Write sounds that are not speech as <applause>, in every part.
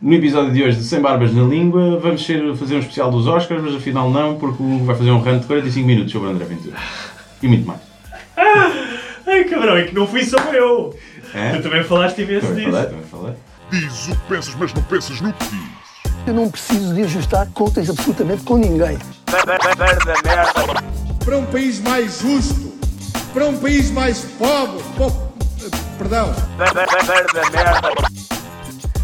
No episódio de hoje de Sem Barbas na Língua, vamos ser, fazer um especial dos Oscars, mas afinal não, porque o Hugo vai fazer um rant de 45 minutos sobre André Ventura. E muito mais. Ai cabrão, é que não fui só eu! É? Tu também falaste imenso Também disso. falei, também falei. Diz o que pensas, mas não pensas no que diz. Eu não preciso de ajustar contas absolutamente com ninguém. para um país mais justo, para um país mais pobre, po- perdão,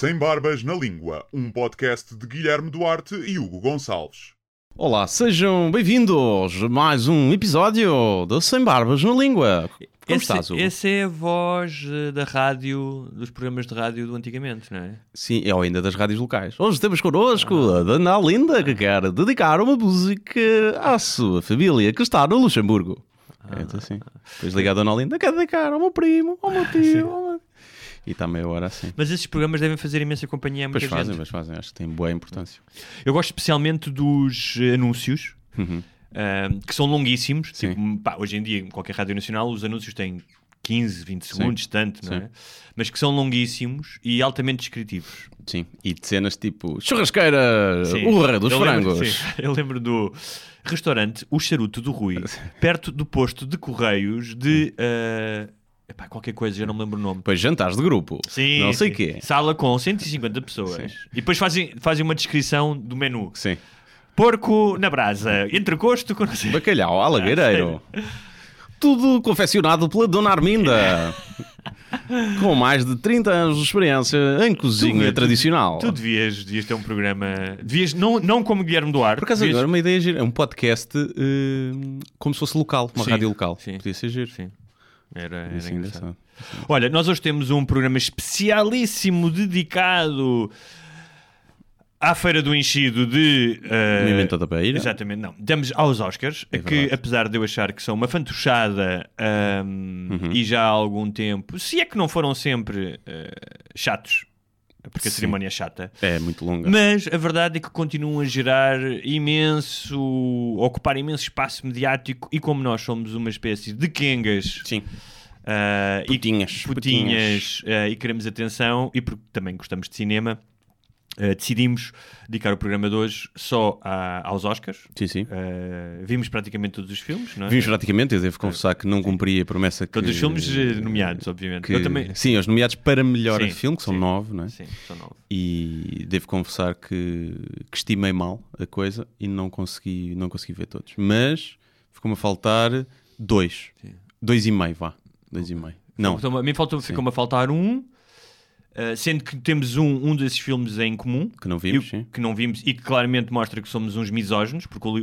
Sem Barbas na Língua, um podcast de Guilherme Duarte e Hugo Gonçalves. Olá, sejam bem-vindos a mais um episódio do Sem Barbas na Língua. Como Esse, estás, Hugo? essa é a voz eh, da rádio, dos programas de rádio do antigamente, não é? Sim, é ainda das rádios locais. Hoje temos connosco a Dana Linda, que quer dedicar uma música à sua família, que está no Luxemburgo. É assim. Depois liga a Dona Linda, quer dedicar ao meu primo, ao meu tio. <laughs> ao meu- E está meia hora assim. Mas esses programas devem fazer imensa companhia a muita Pois fazem, gente. mas fazem. Acho que tem boa importância. Eu gosto especialmente dos eh, anúncios, ah, que são longuíssimos. Uhum. Sim. Tipo, pá, hoje em dia, em qualquer rádio nacional, os anúncios têm 15, 20 segundos, tanto, não Sim. é? Mas que são longuíssimos e altamente descritivos. Sim. E de cenas tipo churrasqueira, Sim. o rei dos Eu lembro- frangos. sim. <laughs> Eu lembro do restaurante O Charuto do Rui, <laughs> perto do posto de Correios de. eh, epá, qualquer coisa, já não me lembro o nome. Depois jantares de grupo. Sim, Não sei o sim. quê. Sala com 150 pessoas. E depois fazem, fazem uma descrição do menu. Sim. Porco na brasa, entrecosto com. Bacalhau, alagueireiro. Tudo confeccionado pela Dona Arminda. <laughs> Com mais de 30 anos de experiência em cozinha Tu- tradicional. Tu devias, devias ter um programa. Devias, não, não como Guilherme Duarte. Por acaso devias- agora uma ideia gira. É um podcast eh, como se fosse local, uma Sim, rádio local. sim. Podia ser giro. Sim. Era, era Podia ser engraçado. engraçado. Olha, nós hoje temos um programa especialíssimo dedicado à Feira do Enchido de. Movimento da Beira. Exatamente, não. Damos aos Oscars, É que apesar de eu achar que são uma fantochada ahm, Uhum. e já há algum tempo, se é que não foram sempre eh, chatos, porque a Sim. cerimónia é chata. É muito longa. Mas a verdade é que continuam a gerar imenso, a ocupar imenso espaço mediático e como nós somos uma espécie de quengas Sim. ah, e Putinhas, putinhas ah, e queremos atenção e porque também gostamos de cinema, ah, decidimos dedicar o programa de hoje só a- aos Oscars. Sim, sim. Ah, vimos praticamente todos os filmes, não é? Vimos praticamente, eu devo confessar que não cumpri a promessa que... Todos os filmes eh, nomeados, obviamente. que- Eu também. Sim, os nomeados para melhor Sim, filme, que são sim. nove, não é? Sim, são nove. e devo confessar que, que estimei mal a coisa e não consegui, não consegui ver todos. Mas ficou-me a faltar dois. Dois e meio, vá. Dois e meio. Não, Então, a mim faltou, ficou-me a faltar um, ah, sendo que temos um, um desses filmes em comum. que não vimos, E que não vimos e que claramente mostra que somos uns misóginos, porque o,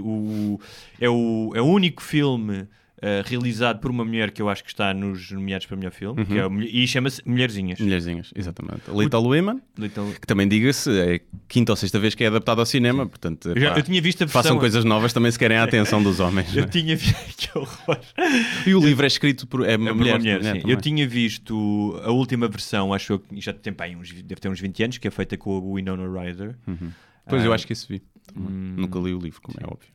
o- é, o, é o único filme eh, realizado por uma mulher que eu acho que está nos nomeados para melhor filme, que é Uhum. o e chama-se Mulherzinhas. Mulherzinhas, exatamente. Little Women, Little- que também diga-se, é quinta ou sexta vez que é adaptado ao cinema, portanto, Eu, já- pá, eu tinha visto a versão. façam coisas novas também se querem a atenção dos homens. Eu é? tinha visto. <laughs> que horror. E o livro é escrito por é uma É mulher. uma mulher, sim. Eu tinha visto a última versão, acho eu que já tem aí uns, deve ter uns 20 anos, que é feita com o Winona Ryder. Pois eu Ah, acho que isso vi. também. Nunca li o livro, como é óbvio.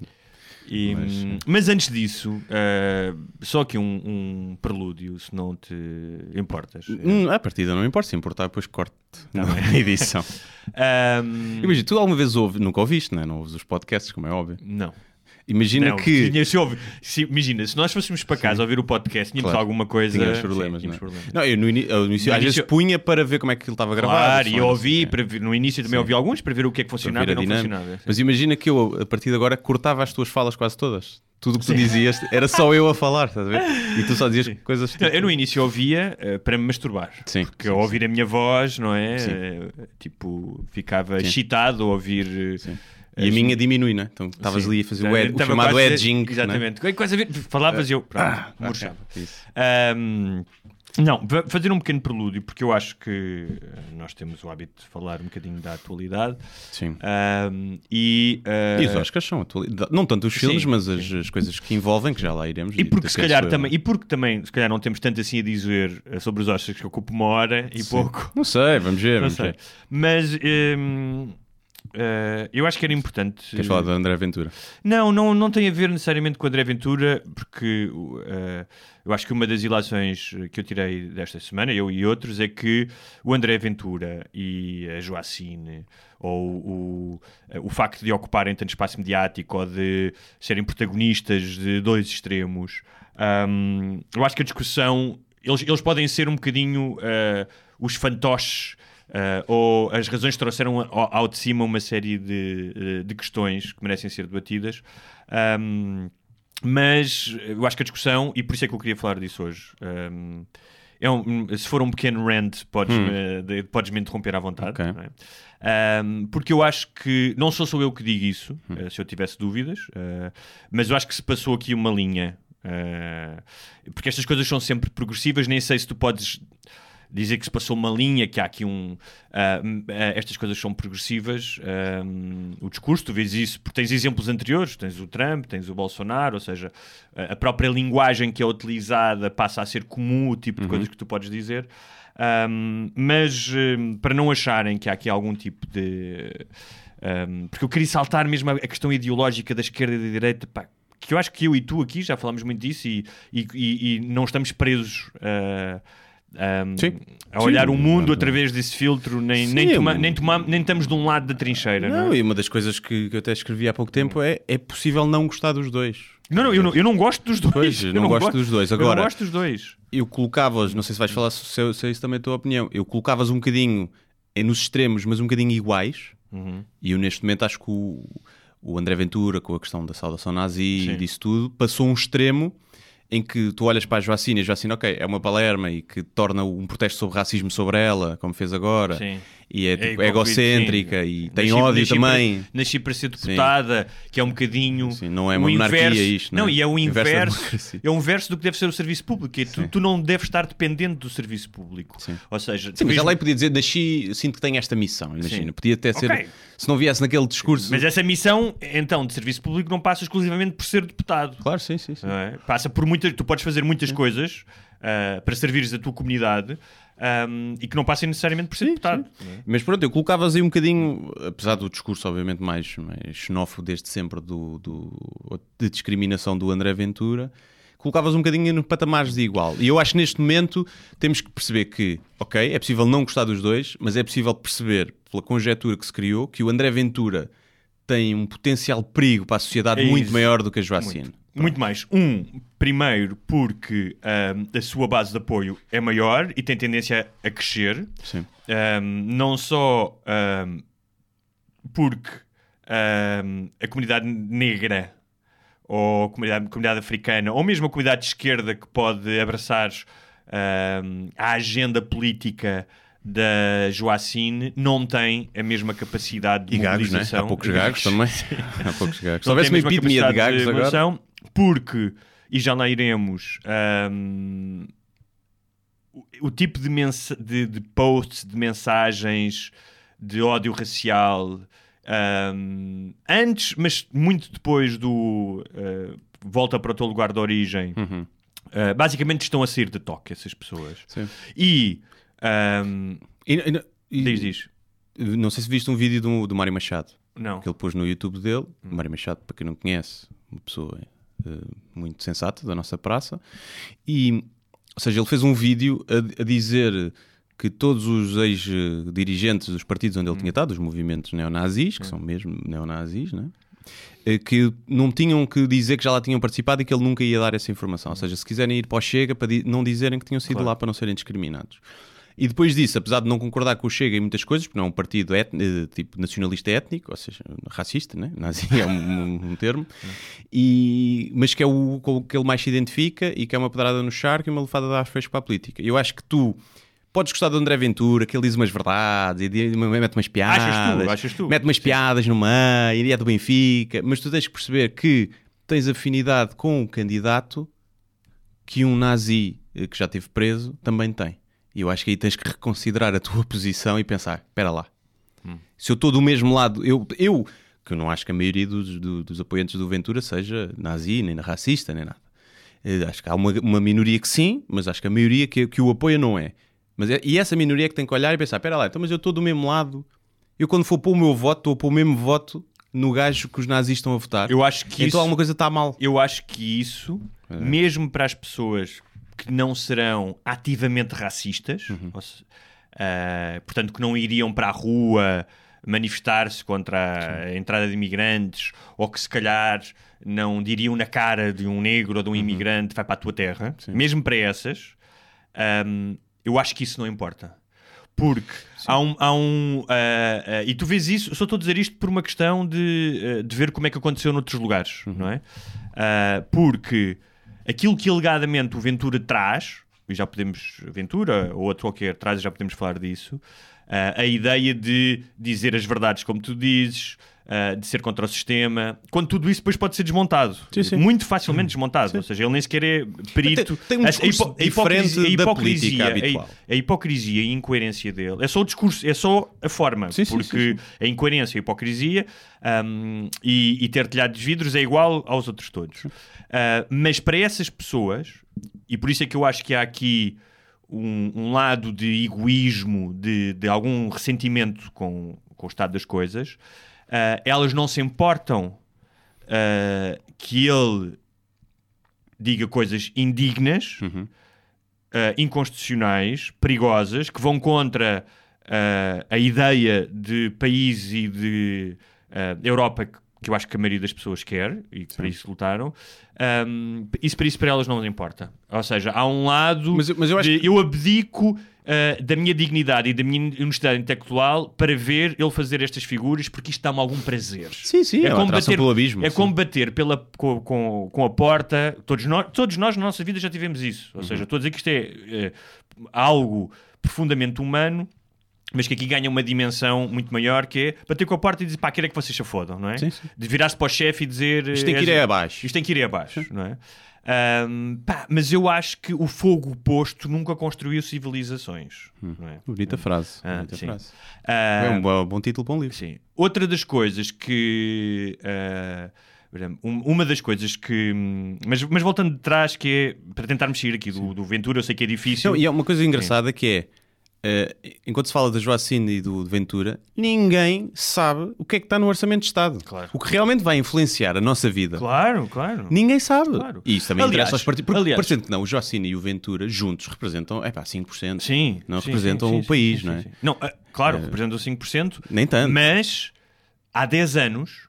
E, Mas- hum, mas, antes disso, eh, só aqui um, um prelúdio, se não te importas. Hum, a partida não importa, se importar, depois corte Tá na edição. Ahm, <laughs> Imagina, tu alguma vez ouves, nunca ouviste, né? não ouves os podcasts, como é óbvio. não. Imagina Não, que. tinha- se ouve- se- imagina, se nós fôssemos para casa ouvir o podcast, tínhamos Claro. alguma coisa. Sim, problemas, tínhamos não é? problemas. Não, eu no, eu no início, No às início- vezes punha para ver como é que ele estava gravado. Claro, e eu ouvi, o quê. para ver- no início também Sim. ouvi alguns para ver o que é que funcionava e a não funcionava. sim. Mas imagina que eu, a partir de agora, cortava as tuas falas quase todas. Tudo o que tu dizias era só eu a falar, estás a ver? E tu só dizias coisas tipo. Eu no início ouvia eh, para me masturbar. Sim, Porque sim, ao ouvir a minha voz, não é? Sim. Eh, Tipo, ficava Sim. excitado ao ouvir. Sim. E a minha diminui, né? Então estavas Sim. ali a fazer o, Exatamente. ed, o Estava chamado edging. né? Exatamente. Quase a ver, falavas e eu, pronto, Ah, murchava. Não, fazer um pequeno prelúdio, porque eu acho que eh, nós temos o hábito de falar um bocadinho da atualidade. Sim. E, eh, E os Oscars são atualidade. Não tanto os filmes, Sim, mas as, as coisas que envolvem, que já lá iremos. E porque se calhar eu. também, e porque também, se calhar não temos tanto assim a dizer eh, sobre os Oscars que ocupa uma hora e pouco. Não sei, vamos ver. Não Vamos sei. ver. Mas hum, eh, eu acho que era importante. Queres falar do André Ventura? Não, não, não tem a ver necessariamente com o André Ventura, porque uh, eu acho que uma das ilações que eu tirei desta semana, eu e outros, é que o André Ventura e a Joacine, ou o, o facto de ocuparem tanto espaço mediático, ou de serem protagonistas de dois extremos, um, eu acho que a discussão, eles, eles podem ser um bocadinho uh, os fantoches Uh, ou as razões trouxeram ao, ao de cima uma série de, eh, de questões que merecem ser debatidas. Um, mas eu acho que a discussão, e por isso é que eu queria falar disso hoje, um, é um- se for um pequeno rant, podes-me de- podes-me interromper à vontade. Ok. não é? Um, porque eu acho que, não sou só eu que digo isso, eh, se eu tivesse dúvidas, eh, mas eu acho que se passou aqui uma linha. eh, porque estas coisas são sempre progressivas, nem sei se tu podes dizer que se passou uma linha, que há aqui um. ah, ah, estas coisas são progressivas. ah, hum, o discurso, tu vês isso, porque tens exemplos anteriores, tens o Trump, tens o Bolsonaro, ou seja, a própria linguagem que é utilizada passa a ser comum, o tipo de coisas que tu podes dizer. Ahm, mas hum, para não acharem que há aqui algum tipo de. ahm, porque eu queria saltar mesmo a questão ideológica da esquerda e da direita, pá, que eu acho que eu e tu aqui já falámos muito disso e, e, e- e não estamos presos ah, Sim. a olhar Sim. o mundo através desse filtro, nem, nem, toma- eu- nem, toma- nem estamos de um lado da trincheira. Não, Não, é? e uma das coisas que, que eu até escrevi há pouco tempo é é possível não gostar dos dois. não, não, eu não, eu não gosto dos dois. Pois, eu não gosto dos dois. eu Agora- não gosto dos dois. Eu colocava-os, não sei se vais falar se, se, se é isso também a tua opinião, eu colocava-os um bocadinho eh, nos extremos, mas um bocadinho iguais. Uhum. E eu neste momento acho que o, o André Ventura, com a questão da saudação nazi Sim. e disso tudo, passou um extremo em que tu olhas para a Joacine e a Joacine, ok, é uma palerma e que torna um protesto sobre racismo sobre ela, como fez agora, Sim. e é, tipo, hipócrita, egocêntrica sim. e tem Nasci- ódio nasci também. Para, nasci para ser deputada, que é um bocadinho. Sim, não é uma monarquia inverso, isto, Não, não é? e é o Inverso. É o inverso do que deve ser o serviço público. que é tu, tu não deves estar dependente do serviço público. Sim. Ou seja, Sim, mas ela podia dizer, nasci, sinto que tenho esta missão, imagina. Sim. Podia até ser, Ok. Se não viesse naquele discurso... mas essa missão, então, de serviço público não passa exclusivamente por ser deputado. Claro, sim, sim, sim. é? Passa por muitas. Tu podes fazer muitas coisas ah, para servires a tua comunidade ahm, e que não passem necessariamente por ser deputado. não é? Mas pronto, eu colocavas aí um bocadinho, apesar do discurso obviamente mais, mais xenófobo desde sempre do, do- de discriminação do André Ventura, colocavas um bocadinho no patamares de igual. E eu acho que neste momento temos que perceber que, ok, é possível não gostar dos dois, mas é possível perceber, pela conjetura que se criou, que o André Ventura tem um potencial perigo para a sociedade É muito maior do que a Joacine. Muito. Muito mais. Um, primeiro, porque ahm, a sua base de apoio é maior e tem tendência a crescer. Sim. Ahm, não só ahm, porque ahm, a comunidade negra ou a comunidade, comunidade africana ou mesmo a comunidade de esquerda que pode abraçar ahm, a agenda política da Joacine não tem a mesma capacidade de E gagos, né? mobilização. Há poucos gagos <laughs> também. Há poucos gagos. Se houvesse uma epidemia de gagos agora... mobilização, Porque, e já lá iremos, ahm, o, o tipo de, de, de posts, de mensagens de ódio racial, ahm, antes, mas muito depois do ah, volta para o teu lugar de origem, Uhum. ah, basicamente estão a sair de toque essas pessoas. Sim. E, ahm, E- e- e- diz, diz. Não sei se viste um vídeo do, do Mário Machado Não. que ele pôs no YouTube dele. Hum. Mário Machado, para quem não conhece, uma pessoa eh, muito sensata da nossa praça. E, ou seja, ele fez um vídeo a, a dizer que todos os ex-dirigentes dos partidos onde ele Hum. tinha estado, os movimentos neonazis, que são mesmo neonazis, né? Eh, que não tinham que dizer que já lá tinham participado e que ele nunca ia dar essa informação. Ou seja, se quiserem ir para o Chega, para não dizerem que tinham sido Claro. lá para não serem discriminados. E depois disso, apesar de não concordar com o Chega em muitas coisas, porque não é um partido eh, tipo nacionalista étnico, ou seja, racista, né? nazi é um, um <laughs> termo, e, mas que é o com o que ele mais se identifica e que é uma pedrada no charco e uma lefada de fresco para a política. Eu acho que tu podes gostar do André Ventura, que ele diz umas verdades, e mete umas piadas, Achas tu, achas tu? mete umas piadas no meio, e é do Benfica, mas tu tens que perceber que tens afinidade com o candidato que um nazi eh, que já esteve preso, também tem. E eu acho que aí tens que reconsiderar a tua <laughs> posição e pensar: espera lá, se eu estou do mesmo lado, eu, eu que eu não acho que a maioria dos, do- dos apoiantes do Ventura seja nazi, nem racista, nem nada. Eh, Acho que há uma, uma minoria que sim, mas acho que a maioria que, que o apoia não é. Mas é- E essa minoria é que tem que olhar e pensar: espera lá, então, mas eu estou do mesmo lado. Eu, quando for pôr o meu voto, estou a pôr o mesmo voto no gajo que os nazis estão a votar. Eu acho que então isso- alguma coisa está mal. Eu acho que isso, mesmo para as pessoas que não serão ativamente racistas, ou se- ah, portanto, que não iriam para a rua manifestar-se contra a entrada de imigrantes, ou que se calhar não diriam na cara de um negro ou de um imigrante vai para a tua terra, mesmo para essas, ahm, eu acho que isso não importa. Porque há um. Há um ah, ah, e tu vês isso, só estou a dizer isto por uma questão de, ah, de ver como é que aconteceu noutros lugares, não é? Porque aquilo que alegadamente o Ventura traz, e já podemos. Ventura ou outro qualquer traz, e já podemos falar disso, a ideia de dizer as verdades como tu dizes. Ah, de ser contra o sistema, quando tudo isso depois pode ser desmontado, Sim, sim. muito facilmente desmontado. Ou seja, ele nem sequer é perito. Tem- tem um A- hipo- a hipocrisia- diferente a hipocrisia- habitual. a hipocrisia e a incoerência dele é só o discurso, é só a forma. Sim, sim, porque a incoerência e a hipocrisia hum, e, e ter telhado de vidros é igual aos outros todos. Ah, mas para essas pessoas, e por isso é que eu acho que há aqui um, um lado de egoísmo, de, de algum ressentimento com, com o estado das coisas, ah, elas não se importam ah, que ele diga coisas indignas, Uhum. ah, inconstitucionais, perigosas, que vão contra a ideia de país e de Europa que, que eu acho que a maioria das pessoas quer e que para isso lutaram. Ahm, isso para isso para elas não importa. Ou seja, há um lado Mas eu- mas eu acho de eu abdico ah, da minha dignidade e da minha honestidade intelectual para ver ele fazer estas figuras porque isto dá-me algum prazer. Sim, sim, é uma atração pelo abismo, É sim. como bater pela, com, com, com a porta. Todos nós, todos nós na nossa vida já tivemos isso. Ou Uhum. seja, estou a dizer que isto é, é, algo profundamente humano. Mas que aqui ganha uma dimensão muito maior que é bater com a porta e dizer pá, quero é que vocês se fodam, não é? Sim, sim. De virar-se para o chefe e dizer Isto tem que ir é abaixo. Isto tem que ir abaixo, não é? Ahm, pá, mas eu acho que o fogo posto nunca construiu civilizações, não é? Bonita frase. Ah, bonita sim. frase. Ah, É um bom, bom título para um livro. Sim. Outra das coisas que. um- uma das coisas que. hum, Mas, mas voltando de trás, que é. Para tentarmos sair aqui do, do Ventura, eu sei que é difícil. Não, e é uma coisa engraçada que é, eh, enquanto se fala da Joacine e do Ventura, ninguém sabe o que é que está no Orçamento de Estado. Claro. O que realmente vai influenciar a nossa vida. Claro, claro. Ninguém sabe. Claro. E isso também Aliás, interessa aos partidos. Porque, aliás- parecendo que não, o Joacine e o Ventura juntos representam, é pá, 5%. Sim. Não sim, representam sim, o sim, país, sim, não é? Não, ah, claro, representam 5%. Nem tanto. Mas há 10 anos,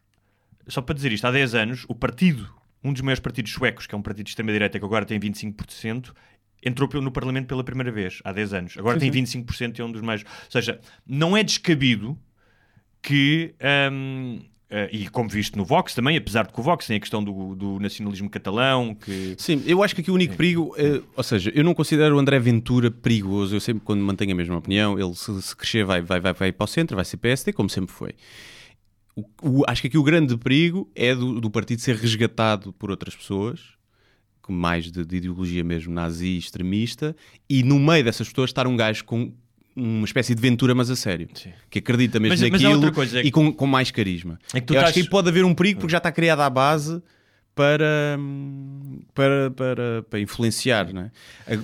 só para dizer isto, há 10 anos, o partido, um dos maiores partidos suecos, que é um partido de extrema-direita que agora tem 25%, entrou no Parlamento pela primeira vez, há 10 anos. Agora tem 25% e é um dos mais. Ou seja, não é descabido que. hum, eh, e como visto no Vox também, apesar de que o Vox tem a questão do, do nacionalismo catalão, que. Sim, eu acho que aqui o único perigo, eh, ou seja, eu não considero o André Ventura perigoso, eu sempre quando mantenho a mesma opinião, ele se, se crescer vai, vai, vai, vai para o centro, vai ser PSD, como sempre foi. O- o- acho que aqui o grande perigo é do, do partido ser resgatado por outras pessoas, mais de, de ideologia mesmo nazi, extremista, e no meio dessas pessoas estar um gajo com uma espécie de Ventura, mas a sério, que acredita mesmo Mas- mas naquilo outra coisa, é que- e com, com mais carisma. É que tu eu acho estás- que aí pode haver um perigo porque já está criada a base para, para, para, para influenciar, não é?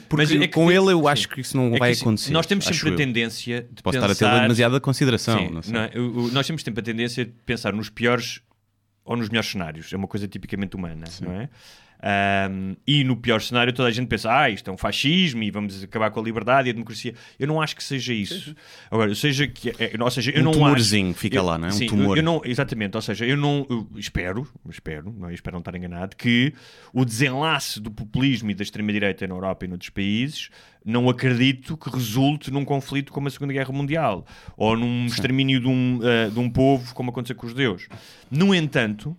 Porque Mas é que com ele eu sim. acho que isso não É vai assim, acontecer. Nós temos acho sempre a eu. tendência de Posso pensar... estar a ter demasiada consideração. Sim, não sei. não é? Nós temos sempre a tendência de pensar nos piores ou nos melhores cenários. É uma coisa tipicamente humana, não é? Ahm, e no pior cenário toda a gente pensa ah, isto é um fascismo e vamos acabar com a liberdade e a democracia. Eu não acho que seja isso. Agora, seja que... É, ou seja, eu Um não tumorzinho acho, fica eu- lá, não é? Um sim, tumor. Eu não, exatamente, ou seja, eu não eu espero, espero, não é? espero não estar enganado, que o desenlace do populismo e da extrema-direita na Europa e noutros países não acredito que resulte num conflito como a Segunda Guerra Mundial ou num extermínio de um, eh, de um povo como aconteceu com os judeus. No entanto,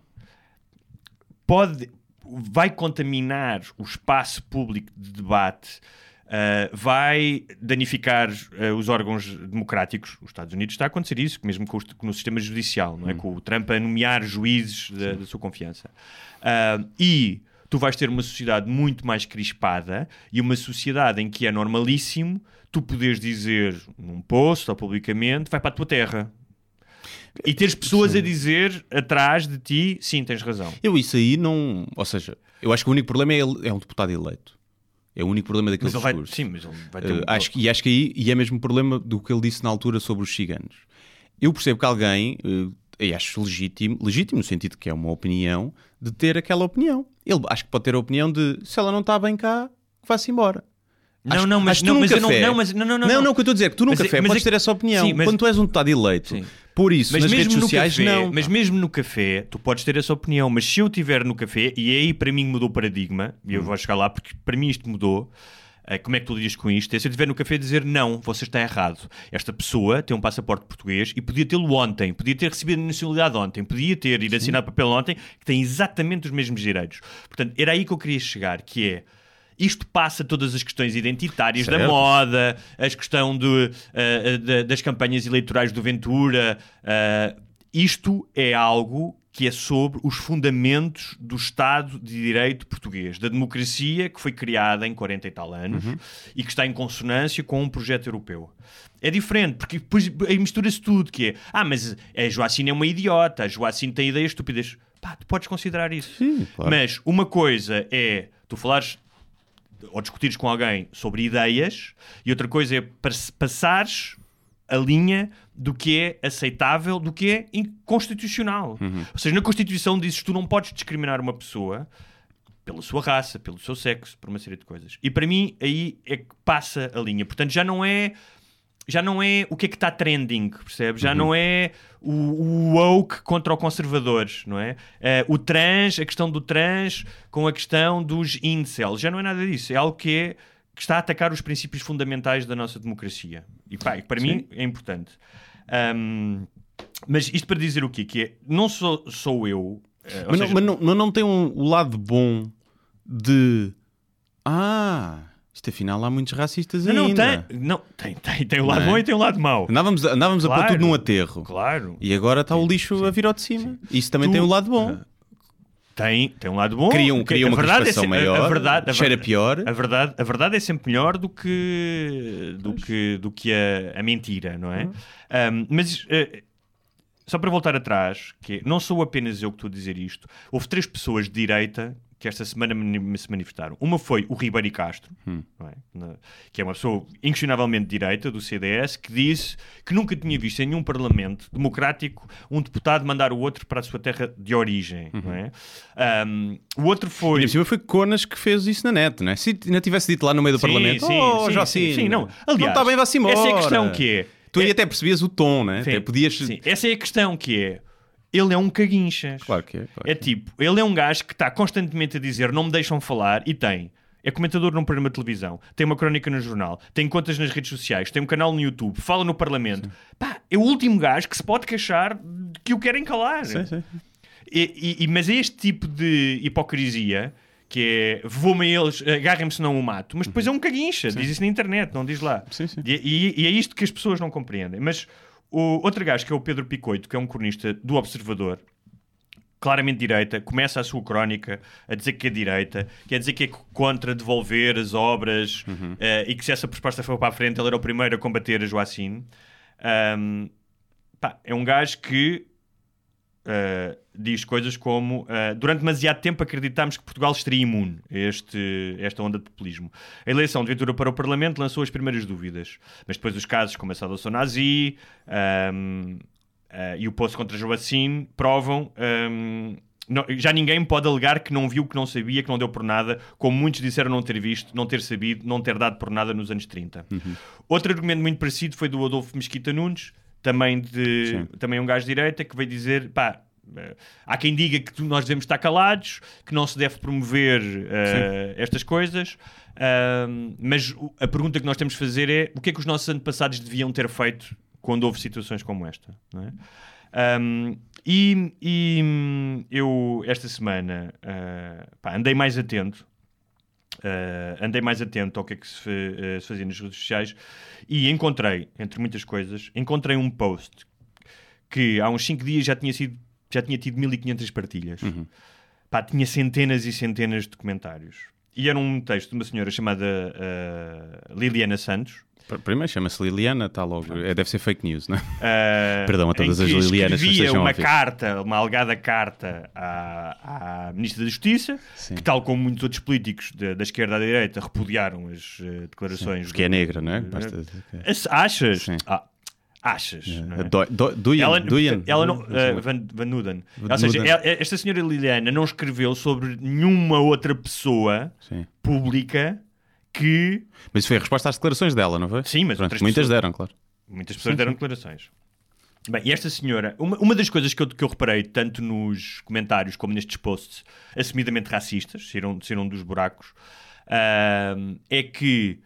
pode, vai contaminar o espaço público de debate, uh, vai danificar uh, os órgãos democráticos. Os Estados Unidos está a acontecer isso, mesmo com os- no sistema judicial, não é? com o Trump a nomear juízes da, da sua confiança. Uh, e tu vais ter uma sociedade muito mais crispada e uma sociedade em que é normalíssimo tu poderes dizer num post ou publicamente, vai para a tua terra. E teres pessoas a dizer atrás de ti, sim, tens razão. Eu isso aí não. Ou seja, eu acho que o único problema é, ele, é um deputado eleito. É o único problema daquele Mas ele vai, discurso. sim, mas ele vai ter Uh, acho, e acho que aí e é mesmo o problema do que ele disse na altura sobre os ciganos. Eu percebo que alguém, uh, e acho legítimo, legítimo no sentido que é uma opinião, de ter aquela opinião. Ele acho que pode ter a opinião de se ela não está bem cá, que vá-se embora. Não, Acho- não, mas, não, mas eu não, não, mas não, não, não, Não, não, o que eu estou a dizer é que tu num Mas é- café mas podes é- ter essa opinião. Sim, mas- Quando tu és um deputado eleito, Sim. Por isso, Mas nas mesmo redes no sociais, café, não. mas mesmo no café, tu podes ter essa opinião. Mas se eu estiver no café, e aí para mim mudou o paradigma, e Hum. eu vou chegar lá porque para mim isto mudou. eh, Como é que tu lidas com isto? É se eu estiver no café dizer não, você está errado. Esta pessoa tem um passaporte português e podia tê-lo ontem, podia ter recebido a nacionalidade ontem, podia ter ido assinar papel ontem, que tem exatamente os mesmos direitos. Portanto, era aí que eu queria chegar, que é isto passa todas as questões identitárias da Certo. moda, a questão de, eh, da- das campanhas eleitorais do Ventura. eh, isto é algo que é sobre os fundamentos do Estado de Direito português, da democracia que foi criada em 40 e tal anos e que está em consonância com um projeto europeu. É diferente, porque depois aí mistura-se tudo, que é, ah, mas a Joacine é uma idiota, a Joacine tem ideias estúpidas. Pá, tu podes considerar isso. Sim, claro. Mas uma coisa é tu falares ou discutires com alguém sobre ideias e outra coisa é pas- passares a linha do que é aceitável, do que é inconstitucional. Ou seja, na Constituição dizes que tu não podes discriminar uma pessoa pela sua raça, pelo seu sexo, por uma série de coisas. E para mim aí é que passa a linha. Portanto, já não é já não é o que é que está trending, percebes? Já não é o, o woke contra o conservadores, não é? Eh, o trans, a questão do trans com a questão dos incels. Já não é nada disso. É algo que, é, que está a atacar os princípios fundamentais da nossa democracia. E pá, para mim é importante. Ahm, mas isto para dizer o quê? Que é, não sou, sou eu... eh, Mas, seja, não, mas, não, não tem um, o lado bom de. Ah, isto afinal há muitos racistas não, não, ainda. tem, não, tem, tem, tem o lado Não é? bom e tem o lado mau. Andávamos, a- andávamos a pôr Claro. tudo num aterro. Claro. E agora está o lixo a vir ao de cima. Isso também Tu- tem o lado bom. Tem, tem um lado bom. Cria um- cria uma verdade crispação é maior, A, verdade, a cheira pior. A verdade, a verdade é sempre melhor do que, do que, do que a, a mentira, não Uhum. é? Um, mas eh, só para voltar atrás, que é, não sou apenas eu que estou a dizer isto. Houve três pessoas de direita que esta semana se manifestaram. Uma foi o Ribeiro e Castro, Hum. não é? Na- que é uma pessoa inquestionavelmente direita, do CDS, que disse que nunca tinha visto em nenhum parlamento democrático um deputado mandar o outro para a sua terra de origem. Não é? Um, o outro Uhum. E foi. foi Conas que fez isso na net, não é? Se ainda tivesse dito lá no meio do Sim, Parlamento, sim, oh, sim, Jacine, sim, não. não Aliás, está bem, embora. essa é a questão que é- Tu aí é- até percebias o tom, né? Sim, Até podias... sim. Essa é a questão que é. Ele é um caguinchas. Claro que é. claro É que tipo, ele é um gajo que está constantemente a dizer não me deixam falar e tem. É comentador num programa de televisão, tem uma crónica no jornal, tem contas nas redes sociais, tem um canal no YouTube, fala no Parlamento. Pá, é o último gajo que se pode queixar de que o querem calar. Sim, sim. E, e- mas é este tipo de hipocrisia que é vou-me eles, agarrem-me se não o mato, mas depois é um caguincha, diz isso na internet, não diz lá. Uhum. Sim, sim. E, e- e é isto que as pessoas não compreendem. Mas o outro gajo, que é o Pedro Picoito, que é um cronista do Observador, claramente direita, começa a sua crónica a dizer que é direita, quer dizer que é contra devolver as obras Uhum. eh, e que se essa proposta for para a frente, ele era o primeiro a combater a Joacine. Ahm, pá, é um gajo que Uh, diz coisas como uh, durante demasiado tempo acreditámos que Portugal estaria imune a este, esta onda de populismo. A eleição de Ventura para o Parlamento lançou as primeiras dúvidas, mas depois os casos como a saudação nazi um, uh, e o poço contra Joacine provam um, não- já ninguém pode alegar que não viu, que não sabia, que não deu por nada, como muitos disseram não ter visto, não ter sabido, não ter dado por nada nos anos 30. Outro argumento muito parecido foi do Adolfo Mesquita Nunes, também, de, também um gajo de direita, que veio dizer: pá, eh, há quem diga que nós devemos estar calados, que não se deve promover eh, estas coisas, ahm, mas a pergunta que nós temos de fazer é: o que é que os nossos antepassados deviam ter feito quando houve situações como esta? não é? Ahm, e, e, eu, esta semana, ah, pá, andei mais atento. ah, andei mais atento ao que é que se, eh, se fazia nas redes sociais e encontrei, entre muitas coisas, encontrei um post que há uns 5 dias já tinha sido já tinha tido 1500 partilhas. pá, tinha centenas e centenas de comentários. E era um texto de uma senhora chamada uh, Liliana Santos. Pr- Primeiro chama-se Liliana, está logo. É, deve ser fake news, não é? uh, Perdão a todas as Lilianas que estejam uma carta, uma alegada carta à, à Ministra da Justiça, Sim. que tal como muitos outros políticos da, da esquerda à direita repudiaram as eh, declarações. Porque é do- negra, não é? Basta dizer que é. As- Achas? Sim. Ah, achas? é? Do- do- Duyen, Ela, não, eh. Van, Van Nuden. Ou seja, ela- esta senhora Liliana não escreveu sobre nenhuma outra pessoa Sim. pública que Mas isso foi a resposta às declarações dela, não foi? Sim, mas Pronto, muitas pessoas- deram, claro. muitas pessoas deram declarações. Bem, e esta senhora, uma, uma das coisas que eu, que eu reparei, tanto nos comentários como nestes posts assumidamente racistas, saíram, saíram dos buracos, ahm, é que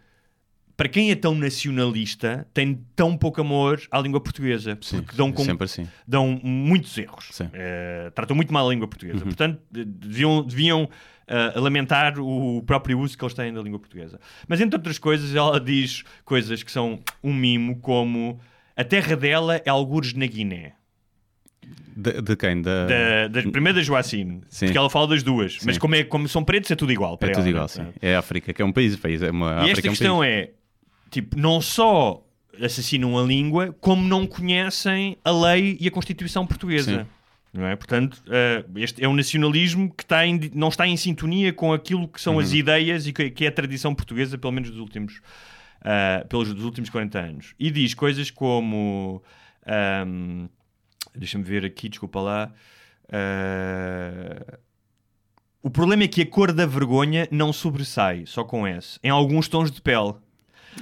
para quem é tão nacionalista, tem tão pouco amor à língua portuguesa. Sim, porque dão, com- assim. dão muitos erros. Sim. Uhum. Eh, tratam muito mal a língua portuguesa. Portanto, de- deviam, deviam eh, lamentar o próprio uso que eles têm da língua portuguesa. Mas, entre outras coisas, ela diz coisas que são um mimo, como a terra dela é algures na Guiné. De, de quem? Da... Da, das, primeiro da Joacine, Sim. porque ela fala das duas. Mas Sim. como, é, como são pretos, é tudo igual. Para É tudo ela, igual, né? sim. É a África, que é um país. país é uma, E África esta é um questão é, tipo, não só assassinam a língua, como não conhecem a lei e a Constituição portuguesa. Sim. Não é? Portanto, eh, este é um nacionalismo que está em- não está em sintonia com aquilo que são as Uhum. ideias e que, que é a tradição portuguesa, pelo menos dos últimos, ah, pelos dos últimos 40 anos. E diz coisas como. ahm, Deixa-me ver aqui, desculpa lá. ah, o problema é que a cor da vergonha não sobressai, só com S, em alguns tons de pele.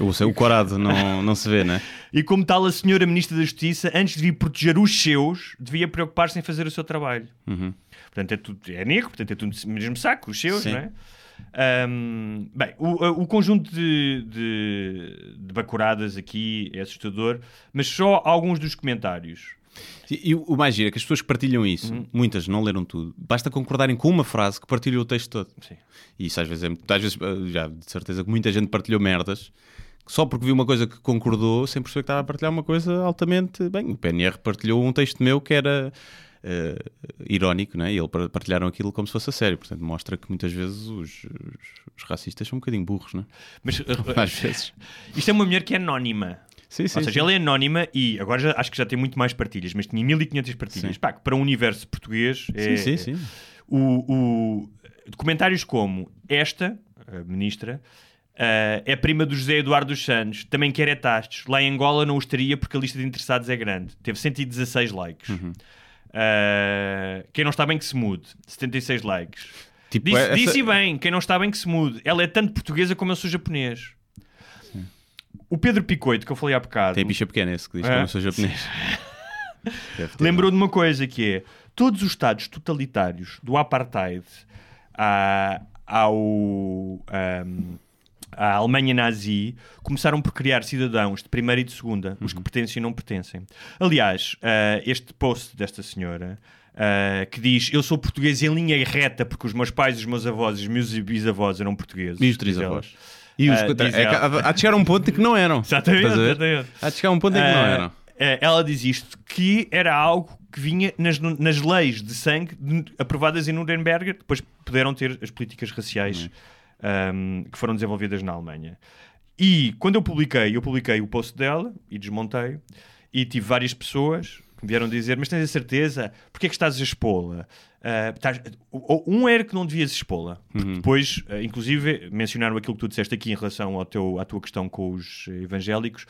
O, seu- corado não, não se vê, né? E como tal, a senhora Ministra da Justiça, antes de vir proteger os seus, devia preocupar-se em fazer o seu trabalho. Uhum. Portanto, é, tudo, é negro, portanto, é tudo do mesmo saco, os seus, Sim. não é? Ahm, bem, o, o conjunto de, de, de bacuradas aqui é assustador, mas só alguns dos comentários. E, o mais giro é que as pessoas que partilham isso, Uhum. muitas não leram tudo, basta concordarem com uma frase que partilham o texto todo. Sim. E isso às vezes é. Às vezes, eh, já de certeza que muita gente partilhou merdas só porque viu uma coisa que concordou, sem perceber que estava a partilhar uma coisa altamente. Bem, o PNR partilhou um texto meu que era. eh, irónico, né? e eles par- partilharam aquilo como se fosse a sério. Portanto, mostra que muitas vezes os, os- racistas são um bocadinho burros, né? Mas <laughs> às vezes. isto é uma mulher que é anónima. Sim, sim. Ou seja, sim. ela é anónima e agora já- acho que já tem muito mais partilhas, mas tinha 1500 partilhas. Pá, para um universo português é, Sim, sim, sim. O, o- documentários como esta, a ministra, ah, é prima do José Eduardo dos Santos, também quer é tastos. Lá em Angola não os teria porque a lista de interessados é grande. Teve 116 likes. Uhum. Ah, quem não está bem que se mude. 76 likes. Tipo, Disse, essa- disse bem, quem não está bem que se mude. Ela é tanto portuguesa como eu sou japonês. O Pedro Picoito, que eu falei há bocado, Tem picha pequena esse que diz que É. eu não sou japonês. <laughs> Lembrou de uma coisa que é todos os estados totalitários do apartheid à, ao, ahm, à Alemanha nazi começaram por criar cidadãos de primeira e de segunda, os que pertencem e não pertencem. Aliás, ah, este post desta senhora ah, que diz eu sou português em linha reta porque os meus pais, os meus avós e os meus bisavós eram portugueses. E os trisavós. E os diz é há, de chegar a um ponto em que não eram. <laughs> Exatamente, a. Há de chegar a um ponto em que não eram. ela diz isto, que era algo que vinha nas, nas leis de sangue de- aprovadas em Nuremberg, depois puderam ter as políticas raciais ahm, que foram desenvolvidas na Alemanha. E quando eu publiquei, eu publiquei o post dela e desmontei, e tive várias pessoas que me vieram dizer: Mas tens a certeza? Porquê é que estás a expô-la? Estás- o- Um era que não devias expô-la. Porque Depois, ah, inclusive, mencionaram aquilo que tu disseste aqui em relação ao teu, à tua questão com os evangélicos,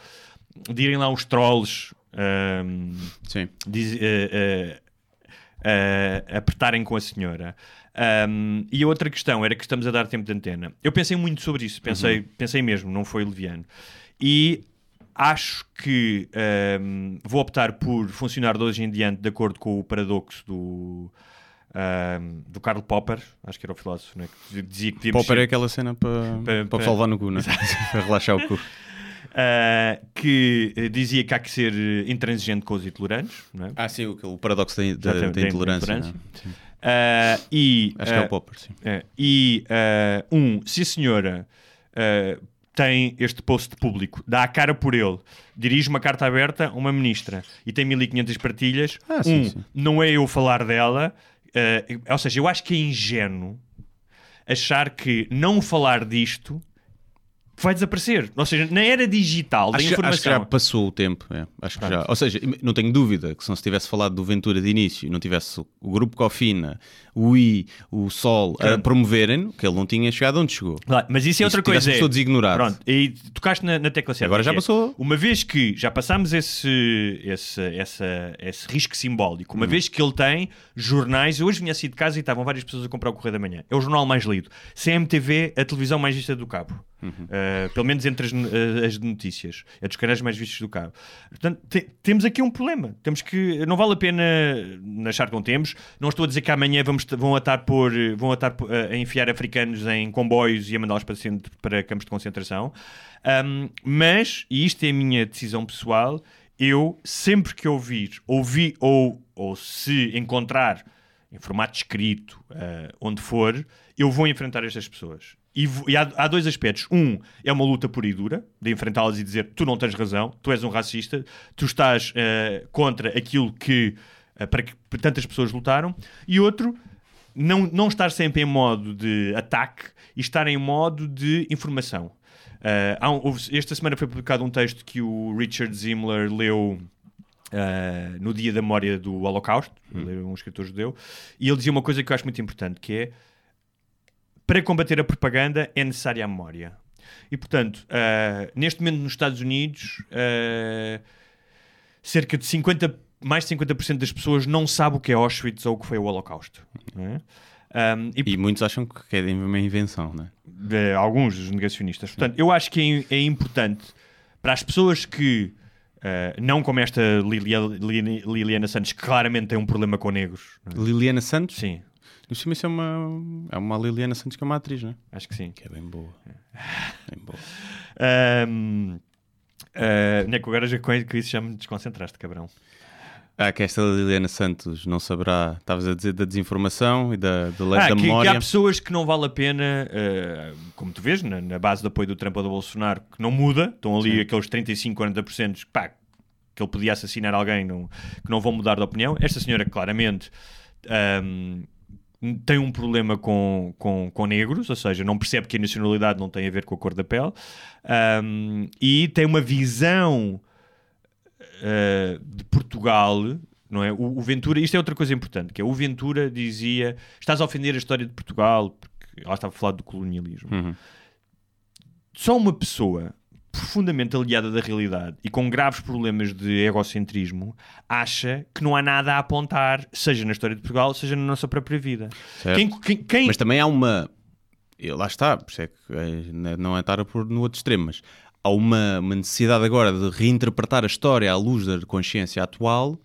de irem lá os trolls ahm, Sim. diz- eh, apertarem com a senhora. Ahm, e a outra questão era que estamos a dar tempo de antena. Eu pensei muito sobre isso, pensei, pensei mesmo, não foi leviano. E acho que ahm, vou optar por funcionar de hoje em diante de acordo com o paradoxo do. ahm, do Karl Popper, acho que era o filósofo, né, que dizia que devíamos Popper ser- é aquela cena para, Para- para, para- o pessoal levar no cu, né? <laughs> para relaxar o cu. uh, que uh, dizia que há que ser uh, intransigente com os intolerantes, não é? Ah, sim, o, o paradoxo da, da, da da intolerância. intolerância. Sim. Uh, e, Acho que é uh, o Popper, sim. é, e uh, um, se a senhora uh, tem este post público, dá a cara por ele, dirige uma carta aberta a uma ministra e tem 1500 partilhas, Ah, sim, um, sim. não é eu falar dela, ou seja, eu acho que é ingênuo achar que não falar disto vai desaparecer. Ou seja, na era digital da Acho, que- informação. acho que já passou o tempo. é. Acho que já. Ou seja, não tenho dúvida que se não se tivesse falado do Ventura de início e não tivesse o- grupo Cofina, o I, o Sol a Claro. promoverem, que ele não tinha chegado onde chegou. Claro, mas isso é outra coisa. é- todos ignorado. Pronto, e tocaste na, na tecla certa. Agora já que é, passou. Uma vez que já passámos esse, esse, essa, esse risco simbólico, uma vez que ele tem jornais, eu hoje vinha assim de casa e estavam várias pessoas a comprar o Correio da Manhã. É o jornal mais lido. CMTV, a televisão mais vista do cabo. Uhum. Uh, pelo menos entre as, uh, as notícias. É dos canais mais vistos do cabo. Portanto, te- temos aqui um problema. Temos que. Não vale a pena achar que não temos. Não estou a dizer que amanhã vamos, vão estar por, vão a, a enfiar africanos em comboios e a mandá-los para, para campos de concentração. Um, mas, e isto é a minha decisão pessoal, eu sempre que ouvir, ouvir ou, ou se encontrar em formato escrito, uh, onde for, eu vou enfrentar estas pessoas. E, e há, há dois aspectos. Um é uma luta pura e dura, de enfrentá-las e dizer tu não tens razão, tu és um racista, tu estás uh, contra aquilo que uh, para que tantas pessoas lutaram. E outro, não, não estar sempre em modo de ataque e estar em modo de informação. Uh, um- houve- esta semana foi publicado um texto que o Richard Zimmler leu no dia da memória do Holocausto, é um escritor judeu, e ele dizia uma coisa que eu acho muito importante, que é para combater a propaganda é necessária a memória. E, portanto, uh, neste momento nos Estados Unidos, uh, cerca de 50, mais de 50% das pessoas não sabe o que é Auschwitz ou o que foi o Holocausto. não é? Um, e E muitos acham que é uma invenção, né? de alguns dos negacionistas. Portanto, eu acho que é, é importante para as pessoas que, eh, não como esta Lilia- Lili- Liliana Santos, que claramente tem um problema com negros. é? Liliana Santos? Sim, No cima isso é uma, é uma Liliana Santos que é uma atriz, né? acho que sim. Que é bem boa. Bem boa. Um, uh, Neco, agora já com isso já me desconcentraste, cabrão. Ah, que esta Liliana Santos não saberá. Estavas a dizer da desinformação e da, da lei Ah, da que, que memória. há pessoas que não vale a pena, eh, como tu vês, na, na base de apoio do Trump ou do Bolsonaro, que não muda, estão ali aqueles 35, 40% pá, que ele podia assassinar alguém, não, que não vão mudar de opinião. Esta senhora, claramente, ahm, tem um problema com, com, com negros, ou seja, não percebe que a nacionalidade não tem a ver com a cor da pele, ahm, e tem uma visão uh, de Portugal, não é? O, o Ventura, isto é outra coisa importante, que é o Ventura dizia: estás a ofender a história de Portugal, porque ela estava a falar do colonialismo. Uhum. Só uma pessoa profundamente aliada da realidade e com graves problemas de egocentrismo acha que não há nada a apontar, seja na história de Portugal, seja na nossa própria vida. Quem, quem, quem- Mas também há uma. Lá está, por isso é que é, não é estar por no outro extremo, mas há uma, uma necessidade agora de reinterpretar a história à luz da consciência atual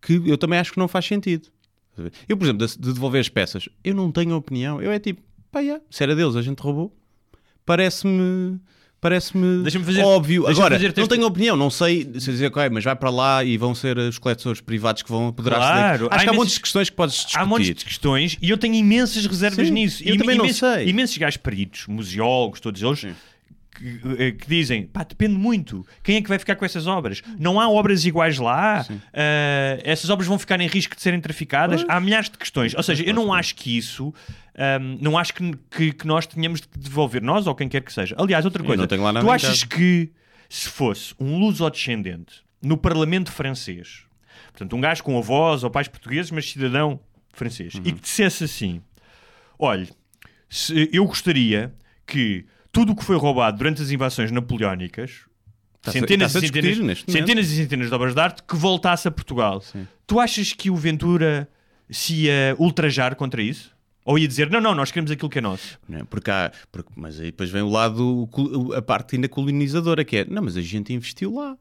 que eu também acho que não faz sentido. Eu, por exemplo, de, de devolver as peças, eu não tenho opinião. Eu é tipo, pá, yeah, se era deles, a gente roubou. Parece-me. Parece-me óbvio. Agora, fazer não tenho opinião, não sei se dizer, ok, mas vai para lá e vão ser os coletores privados que vão apoderar-se Claro. Acho há que há montes de questões que podes discutir. Há montes de questões e eu tenho imensas reservas Sim, nisso. eu E também não sei. Imensos gajos peritos, museólogos, todos eles, que, eh, que dizem, pá, depende muito. Quem é que vai ficar com essas obras? Não há obras iguais lá. Eh, essas obras vão ficar em risco de serem traficadas. Há milhares de questões. Ou seja, eu não acho que isso... ahm, não acho que, que, que nós tenhamos de devolver, nós ou quem quer que seja. Aliás, outra coisa, tu achas que se fosse um luso-descendente no Parlamento francês, portanto, um gajo com avós ou pais portugueses, mas cidadão francês, e que dissesse assim: olha, eu gostaria que tudo o que foi roubado durante as invasões napoleónicas, centenas, e centenas, centenas e centenas de obras de arte, que voltasse a Portugal. Tu achas que o Ventura se ia ultrajar contra isso? Ou ia dizer, não, não, nós queremos aquilo que é nosso. Não é? Porque há, porque- mas aí depois vem o lado, a parte ainda colonizadora, que é, não, mas a gente investiu lá.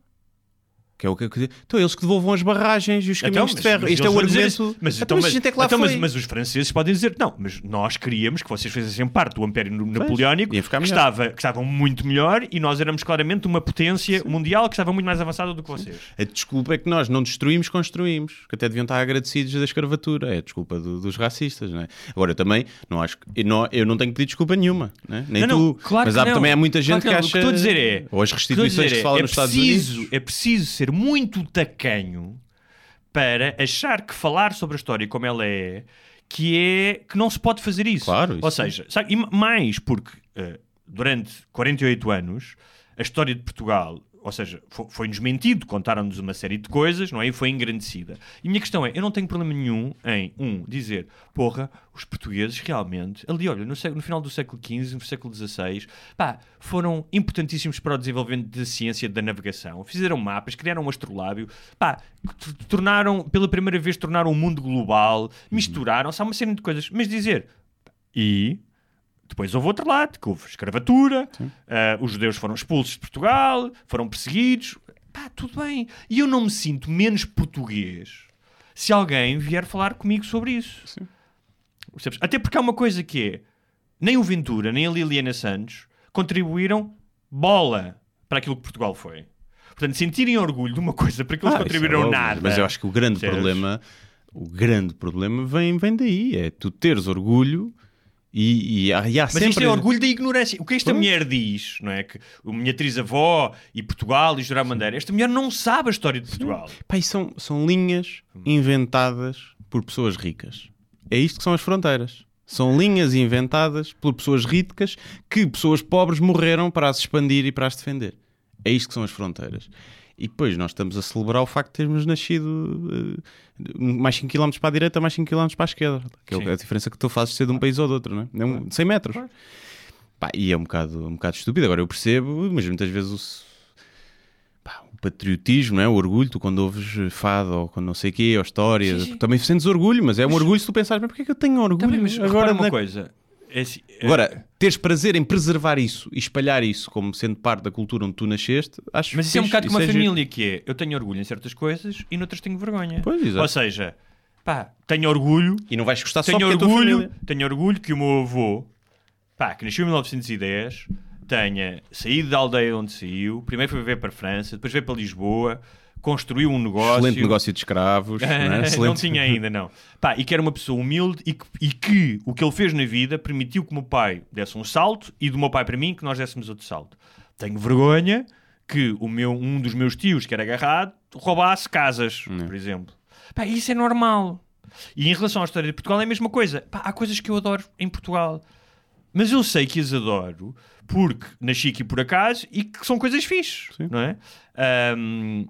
Que é o que eu. Então eles que devolvam as barragens e os caminhões de ferro. Este é o argumento. Mas, então, então, mas gente é que lá então, mas- mas os franceses podem dizer, não, mas nós queríamos que vocês fizessem parte do Império Napoleónico, que, estava, que estavam muito melhor e nós éramos claramente uma potência mundial que estava muito mais avançada do que vocês. A desculpa é que nós não destruímos, construímos. Que até deviam estar agradecidos da escravatura. É a desculpa do- dos racistas, não é? Agora, eu também não acho que. Eu não, eu não tenho pedido desculpa nenhuma, né? nem Não, tu. claro mas que há, também há muita gente Claro que, que acha. O que estou a dizer é- Ou as que restituições dizer que se é, falam é nos Estados preciso, Unidos. É preciso ser muito tacanho para achar que falar sobre a história como ela é, que é que não se pode fazer isso. Claro, isso Ou seja, sabe, e mais porque eh, durante 48 anos a história de Portugal, ou seja, fo- foi-nos mentido, contaram-nos uma série de coisas, não é? E foi engrandecida. E a minha questão é, eu não tenho problema nenhum em, um, dizer, porra, os portugueses realmente, ali, olha, no, século- no final do século XV, no século XVI, pá, foram importantíssimos para o desenvolvimento da ciência da navegação. Fizeram mapas, criaram um astrolábio, pá, tornaram, pela primeira vez, tornaram o mundo global, misturaram-se, há uma série de coisas. Mas dizer, e depois houve outro lado, que houve escravatura, ah, os judeus foram expulsos de Portugal, foram perseguidos. Pá, tudo bem. E eu não me sinto menos português se alguém vier falar comigo sobre isso. Percebes? Até porque há uma coisa que é: nem o Ventura, nem a Liliana Santos contribuíram bola para aquilo que Portugal foi. Portanto, sentirem orgulho de uma coisa para que eles Ah, é contribuíram óbvio, nada. Mas eu acho que o grande problema, o grande problema vem, vem daí. É tu teres orgulho e, e há, e há Mas sempre. isto é orgulho da ignorância. O que esta Pois. mulher diz, não é? Que a minha atriz-avó e Portugal e Jurar Bandeira, esta mulher não sabe a história de Portugal. Pá, e são, são linhas inventadas por pessoas ricas. É isto que são as fronteiras. São linhas inventadas por pessoas ricas que pessoas pobres morreram para as expandir e para as defender. É isto que são as fronteiras. E depois nós estamos a celebrar o facto de termos nascido eh, mais 5 km para a direita, mais 5 km para a esquerda. Que é a diferença que tu fazes de ser de um país ou do outro, não é? É um, 100 metros. Pá, e é um bocado, um bocado estúpido. Agora eu percebo, mas muitas vezes o, pá, o patriotismo, é? o orgulho, tu quando ouves fado ou quando não sei o quê, ou história, Sim, sim. também sentes orgulho, mas é um orgulho se tu pensares, mas porquê é que eu tenho orgulho? Também, mas agora agora uma na- coisa. É assim, é- Agora, teres prazer em preservar isso e espalhar isso como sendo parte da cultura onde tu nasceste, acho Mas isso é um fixe, bocado como a é giro. família, que é eu tenho orgulho em certas coisas e noutras tenho vergonha. Pois, exato. Ou seja, pá, tenho orgulho, E não vais gostar só tenho porque é a tua orgulho, família. tenho orgulho que o meu avô, pá, que nasceu em 1910, tenha saído da aldeia onde saiu, primeiro foi viver para a França, depois veio para Lisboa, construiu um negócio. Excelente negócio de escravos. <laughs> não, é? não tinha ainda, não. Pá, e que era uma pessoa humilde e que, e que o que ele fez na vida permitiu que o meu pai desse um salto e do meu pai para mim que nós dessemos outro salto. Tenho vergonha que o meu, um dos meus tios, que era agarrado, roubasse casas, por exemplo. Pá, isso é normal. E em relação à história de Portugal é a mesma coisa. Pá, há coisas que eu adoro em Portugal. Mas eu sei que as adoro porque nasci aqui por acaso e que são coisas fixes, não é? Ahm,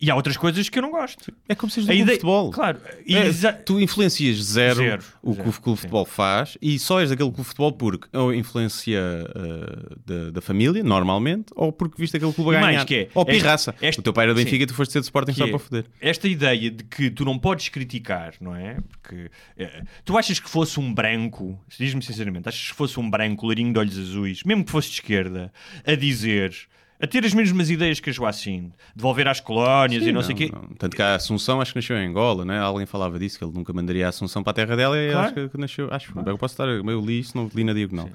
e há outras coisas que eu não gosto. É como se ideia- futebol. Claro. E É, exa- tu influencias zero, Zero, o que zero, o clube de sim. futebol faz e só és daquele clube de futebol porque ou influência uh, da, da família, normalmente, ou porque viste aquele clube a ganhar. mais que é, ou esta- pirraça. esta- o teu pai era do sim. Benfica e tu foste ser de Sporting que só é para foder. esta ideia de que tu não podes criticar, não é? Porque eh, tu achas que fosse um branco, diz-me sinceramente, achas que fosse um branco, larinho de olhos azuis, mesmo que fosse de esquerda, a dizer, a ter as mesmas ideias que a Joacine, devolver às colónias e não, sei o quê. não. Tanto que a Assunção acho que nasceu em Angola, né? Alguém falava disso, que ele nunca mandaria a Assunção para a terra dela e Claro. acho que, que nasceu. Acho, eu posso estar, eu li isso, não li na diagonal.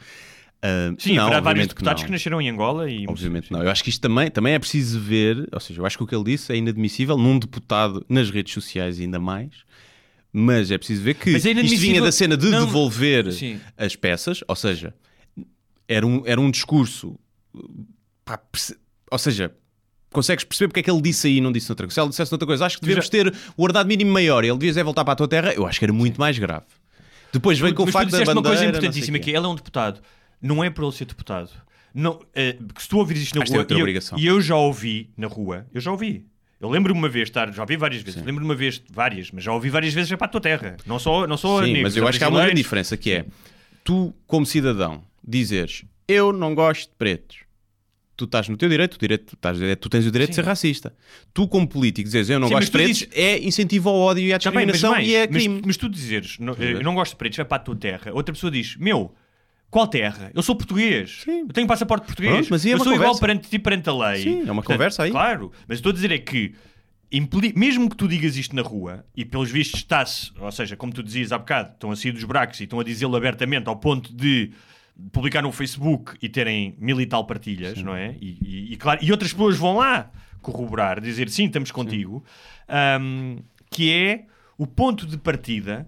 Ah, Sim, não, haverá vários deputados não. que, nasceram em Angola e Obviamente não. Eu acho que isto também, também é preciso ver, ou seja, eu acho que o que ele disse é inadmissível num deputado nas redes sociais ainda mais, mas é preciso ver que é isto vinha da cena de Não, devolver sim. as peças, ou seja, era um, era um discurso, pá, perce- ou seja, consegues perceber porque é que ele disse aí e não disse noutra coisa. Se ele dissesse noutra coisa, acho que devemos já- ter o ordenado mínimo maior e ele devias é voltar para a tua terra, eu acho que era muito mais grave. Depois vem com o facto da bandeira... uma coisa importantíssima, que é, ele é um deputado. Não é por ele ser deputado. Não, que se tu ouvires isto na tem rua, outra e eu, e eu já ouvi na rua, eu já ouvi. Eu lembro-me uma vez, estar, já ouvi várias vezes, lembro-me uma vez, várias, mas já ouvi várias vezes é para a tua terra. Não só, não só a Sim, negros, mas eu acho que há uma grande diferença que é tu, como cidadão, dizeres eu não gosto de pretos. Tu estás no teu direito, o direito tu, estás, tu tens o direito de ser racista. Tu, como político, dizes eu não Sim, gosto mas de pretos, dizes- é incentivo ao ódio e à Tá bem, mas discriminação mais, e é mas- crime. Mas, tu dizeres, não, eu não gosto de pretos, vai para a tua terra. Outra pessoa diz, meu, qual terra? Eu sou português. Sim. Eu tenho passaporte português. Pronto, mas é eu sou igual conversa. perante ti, perante a lei. Sim, é uma conversa aí. Claro, mas estou a dizer é que mesmo que tu digas isto na rua e pelos vistos está-se, ou seja, como tu dizias há bocado, estão a sair dos buracos e estão a dizê-lo abertamente ao ponto de publicar no Facebook e terem mil e tal partilhas, não é? E, e- e claro, e outras pessoas vão lá corroborar, dizer sim, estamos contigo, ahm, que é o ponto de partida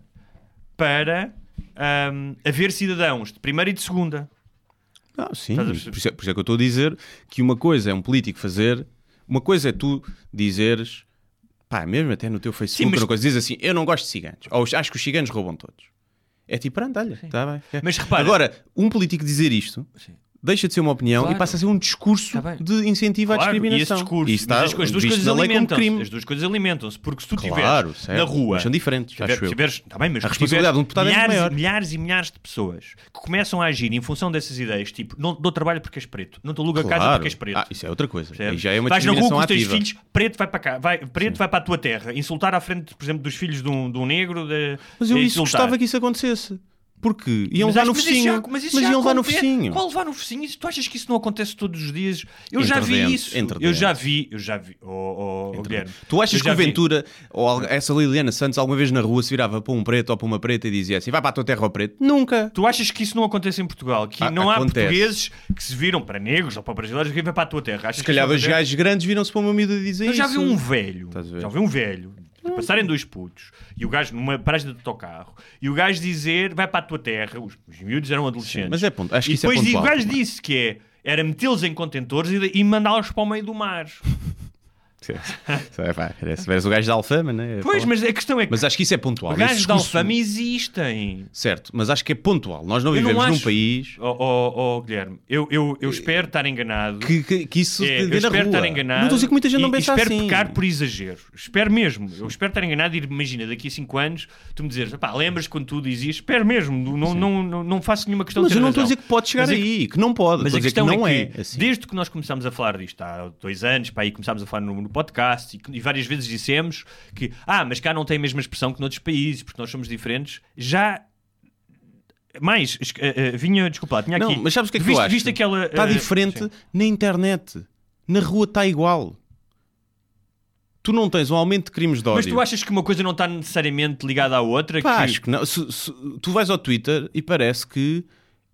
para ahm, haver cidadãos de primeira e de segunda. Ah, sim, por isso, é, por isso é que eu estou a dizer que uma coisa é um político fazer, uma coisa é tu dizeres pá, mesmo até no teu Facebook, Sim, mas- coisa, diz assim: eu não gosto de ciganos. Ou acho que os ciganos roubam todos. É tipo, pronto, olha, está bem. é. Mas repara- Agora, um político dizer isto. Deixa de ser uma opinião Claro. e passa a ser um discurso Tá de incentivo à Claro, e esse discriminação. discurso, Isso está as, as duas coisas crime. As duas coisas alimentam-se, porque se tu Claro, tiveres certo. na rua, Mas são diferentes, tiver- acho eu. tiveres, tá bem, mas A responsabilidade de um deputado é milhares, maior. e milhares e milhares de pessoas que começam a agir em função dessas ideias, tipo, não dou trabalho porque és preto, não te alugo a casa Claro. porque és preto. Ah, isso é outra coisa. Aí já é uma Vais na rua com os teus ativa. filhos, preto vai para cá, vai, preto vai para a tua terra, insultar à frente, por exemplo, dos filhos de um, de um negro. De, Mas eu de isso gostava que isso acontecesse. Porque iam Mas levar no isso focinho. Mas, isso Mas iam levar no focinho. Qual levar no focinho? Isso- Tu achas que isso não acontece todos os dias? Eu Entre já vi dentro, isso. entre Eu já vi, eu já vi. Oh, oh, oh. Tu achas que o vi. Ventura ou essa Liliana Santos alguma vez na rua se virava para um preto ou para uma preta e dizia assim: vai para a tua terra ao preto? Nunca. Tu achas que isso não acontece em Portugal? Que Ah, não há acontece. portugueses que se viram para negros ou para brasileiros que vêm para a tua terra? Achas Se calhar isso acontece? gajos grandes viram-se para uma miúda e dizem Eu já isso. vi um velho, já vi um velho, de passarem dois putos, e o gajo numa paragem do autocarro, e o gajo dizer, vai para a tua terra, os, os miúdos eram adolescentes. mas é ponto- acho que e isso é depois pontual o gajo disse que é, era metê-los em contentores e, e mandá-los para o meio do mar. <laughs> É, pá, parece, parece o gajo da Alfama, né? Pois, mas a questão é que Mas acho que isso é pontual. gajos da Alfama existem. Certo, mas acho que é pontual. Nós não Eu não vivemos num acho- país Oh, oh, oh, Guilherme, eu, eu, eu espero estar enganado. que, que, que isso É, se eu espero rua. estar enganado. Não estou a dizer que muita gente não e, pensa e espero assim. pecar por exagero. Espero mesmo. Eu espero estar enganado e imagina, daqui a 5 anos, tu me dizeres, pá, lembras quando tu dizias? Espero mesmo. Não, não, não, não faço nenhuma questão Mas de ter eu não estou a dizer que pode chegar Mas é que- aí, que não pode. Mas estou a que questão não é é, que, assim. desde que nós começámos a falar disto, há dois anos, pá, aí começámos a falar no, no podcast e, e várias vezes dissemos que, ah, mas cá não tem a mesma expressão que noutros países, porque nós somos diferentes, já. Mais, eh, eh, vinha, desculpa, lá, tinha Não, aqui. mas sabes o que é que viste, eu acho? Viste aquela. Está eh, diferente sim. na internet. Na rua está igual. Tu não tens um aumento de crimes de ódio. Mas tu achas que uma coisa não está necessariamente ligada à outra? Pá, que... acho que não. Se- se- tu vais ao Twitter e parece que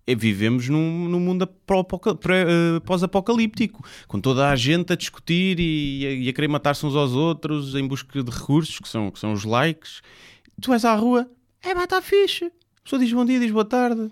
vivemos num, num mundo eh, pós-apocalíptico, com toda a gente a discutir e, a- e a querer matar-se uns aos outros em busca de recursos, que são, que são os likes. Tu vais à rua, é pá, está fixe. A pessoa diz bom dia, diz boa tarde.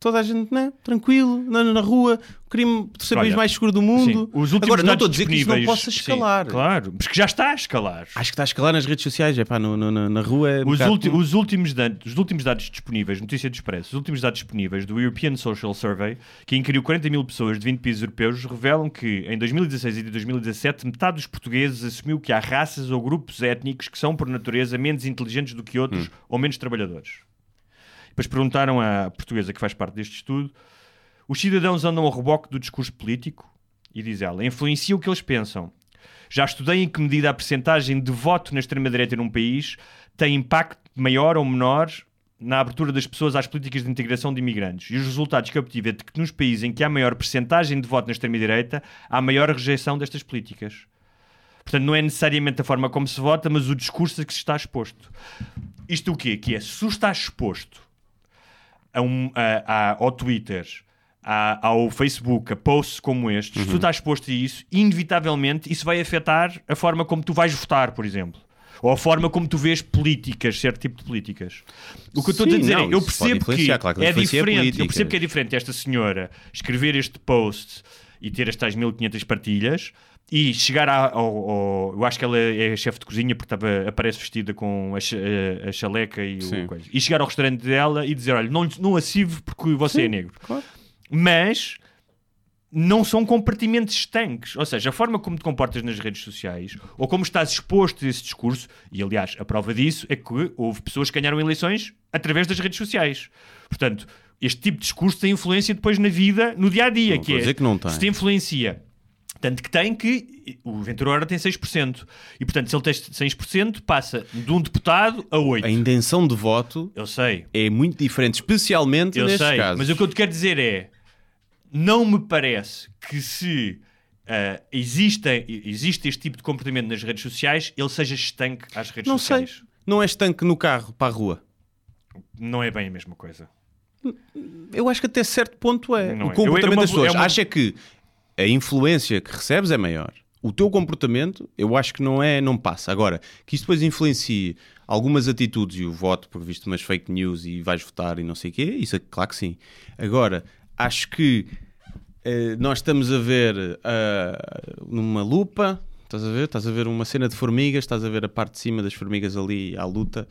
Toda a gente, né? Tranquilo, na, na rua, o crime terceiro país mais seguro do mundo. Sim, os últimos Agora, não estou a dizer que isso não possa Sim, escalar. claro, porque já está a escalar. Acho que está a escalar nas redes sociais, é pá, no, no- na, na rua é um Os, ulti- os últimos dados, os últimos dados disponíveis, notícia do Expresso, os últimos dados disponíveis do European Social Survey, que inquiriu 40 mil pessoas de 20 países europeus, revelam que em 2016 e 2017 metade dos portugueses assumiu que há raças ou grupos étnicos que são, por natureza, menos inteligentes do que outros Hum. ou menos trabalhadores. Depois perguntaram à portuguesa que faz parte deste estudo: os cidadãos andam ao reboque do discurso político? E diz ela: influencia o que eles pensam. Já estudei em que medida a percentagem de voto na extrema-direita num país tem impacto maior ou menor na abertura das pessoas às políticas de integração de imigrantes. E os resultados que obtive é de que nos países em que há maior percentagem de voto na extrema-direita, há maior rejeição destas políticas. Portanto, não é necessariamente a forma como se vota, mas o discurso a que se está exposto. Isto o quê? Que é, se tu estás exposto a um, a- a- ao Twitter, a- ao Facebook, a posts como estes, se tu estás exposto a isso, inevitavelmente isso vai afetar a forma como tu vais votar, por exemplo. Ou a forma como tu vês políticas, certo tipo de políticas. O que eu estou a dizer não, é, eu percebo que, claro que é diferente, eu políticas. percebo que é diferente esta senhora escrever este post e ter estas 1500 partilhas e chegar ao, ao- eu acho que ela é chefe de cozinha porque estava, aparece vestida com a, a- chaleca e Sim. o coisa. E chegar ao restaurante dela e dizer, olha, não, não a sirvo porque você é negro. claro. Mas não são compartimentos estanques. Ou seja, a forma como te comportas nas redes sociais ou como estás exposto a esse discurso, e aliás, a prova disso é que houve pessoas que ganharam eleições através das redes sociais. Portanto, este tipo de discurso tem influência depois na vida, no dia a dia. Não que é, dizer que não tem. Se te influencia. Tanto que tem que o Ventura Ora tem 6%. E portanto, se ele tem 6%, passa de um deputado a 8%. A intenção de voto Eu sei. é muito diferente, especialmente Eu nestes sei, casos. mas o que eu te quero dizer é: não me parece que se ah, exista, existe este tipo de comportamento nas redes sociais, ele seja estanque às redes Não sei. sociais. Não é estanque no carro para a rua. Não é bem a mesma coisa. Eu acho que até certo ponto é. Não o é. comportamento Eu- é uma- das pessoas. é uma- Acha que a influência que recebes é maior. O teu comportamento, eu acho que não é, não passa. Agora, que isto depois influencie algumas atitudes e o voto, por visto umas fake news e vais votar e não sei o quê, isso é claro que sim. Agora, acho que eh, nós estamos a ver ah, numa lupa Estás a ver? Estás a ver uma cena de formigas, estás a ver a parte de cima das formigas ali à luta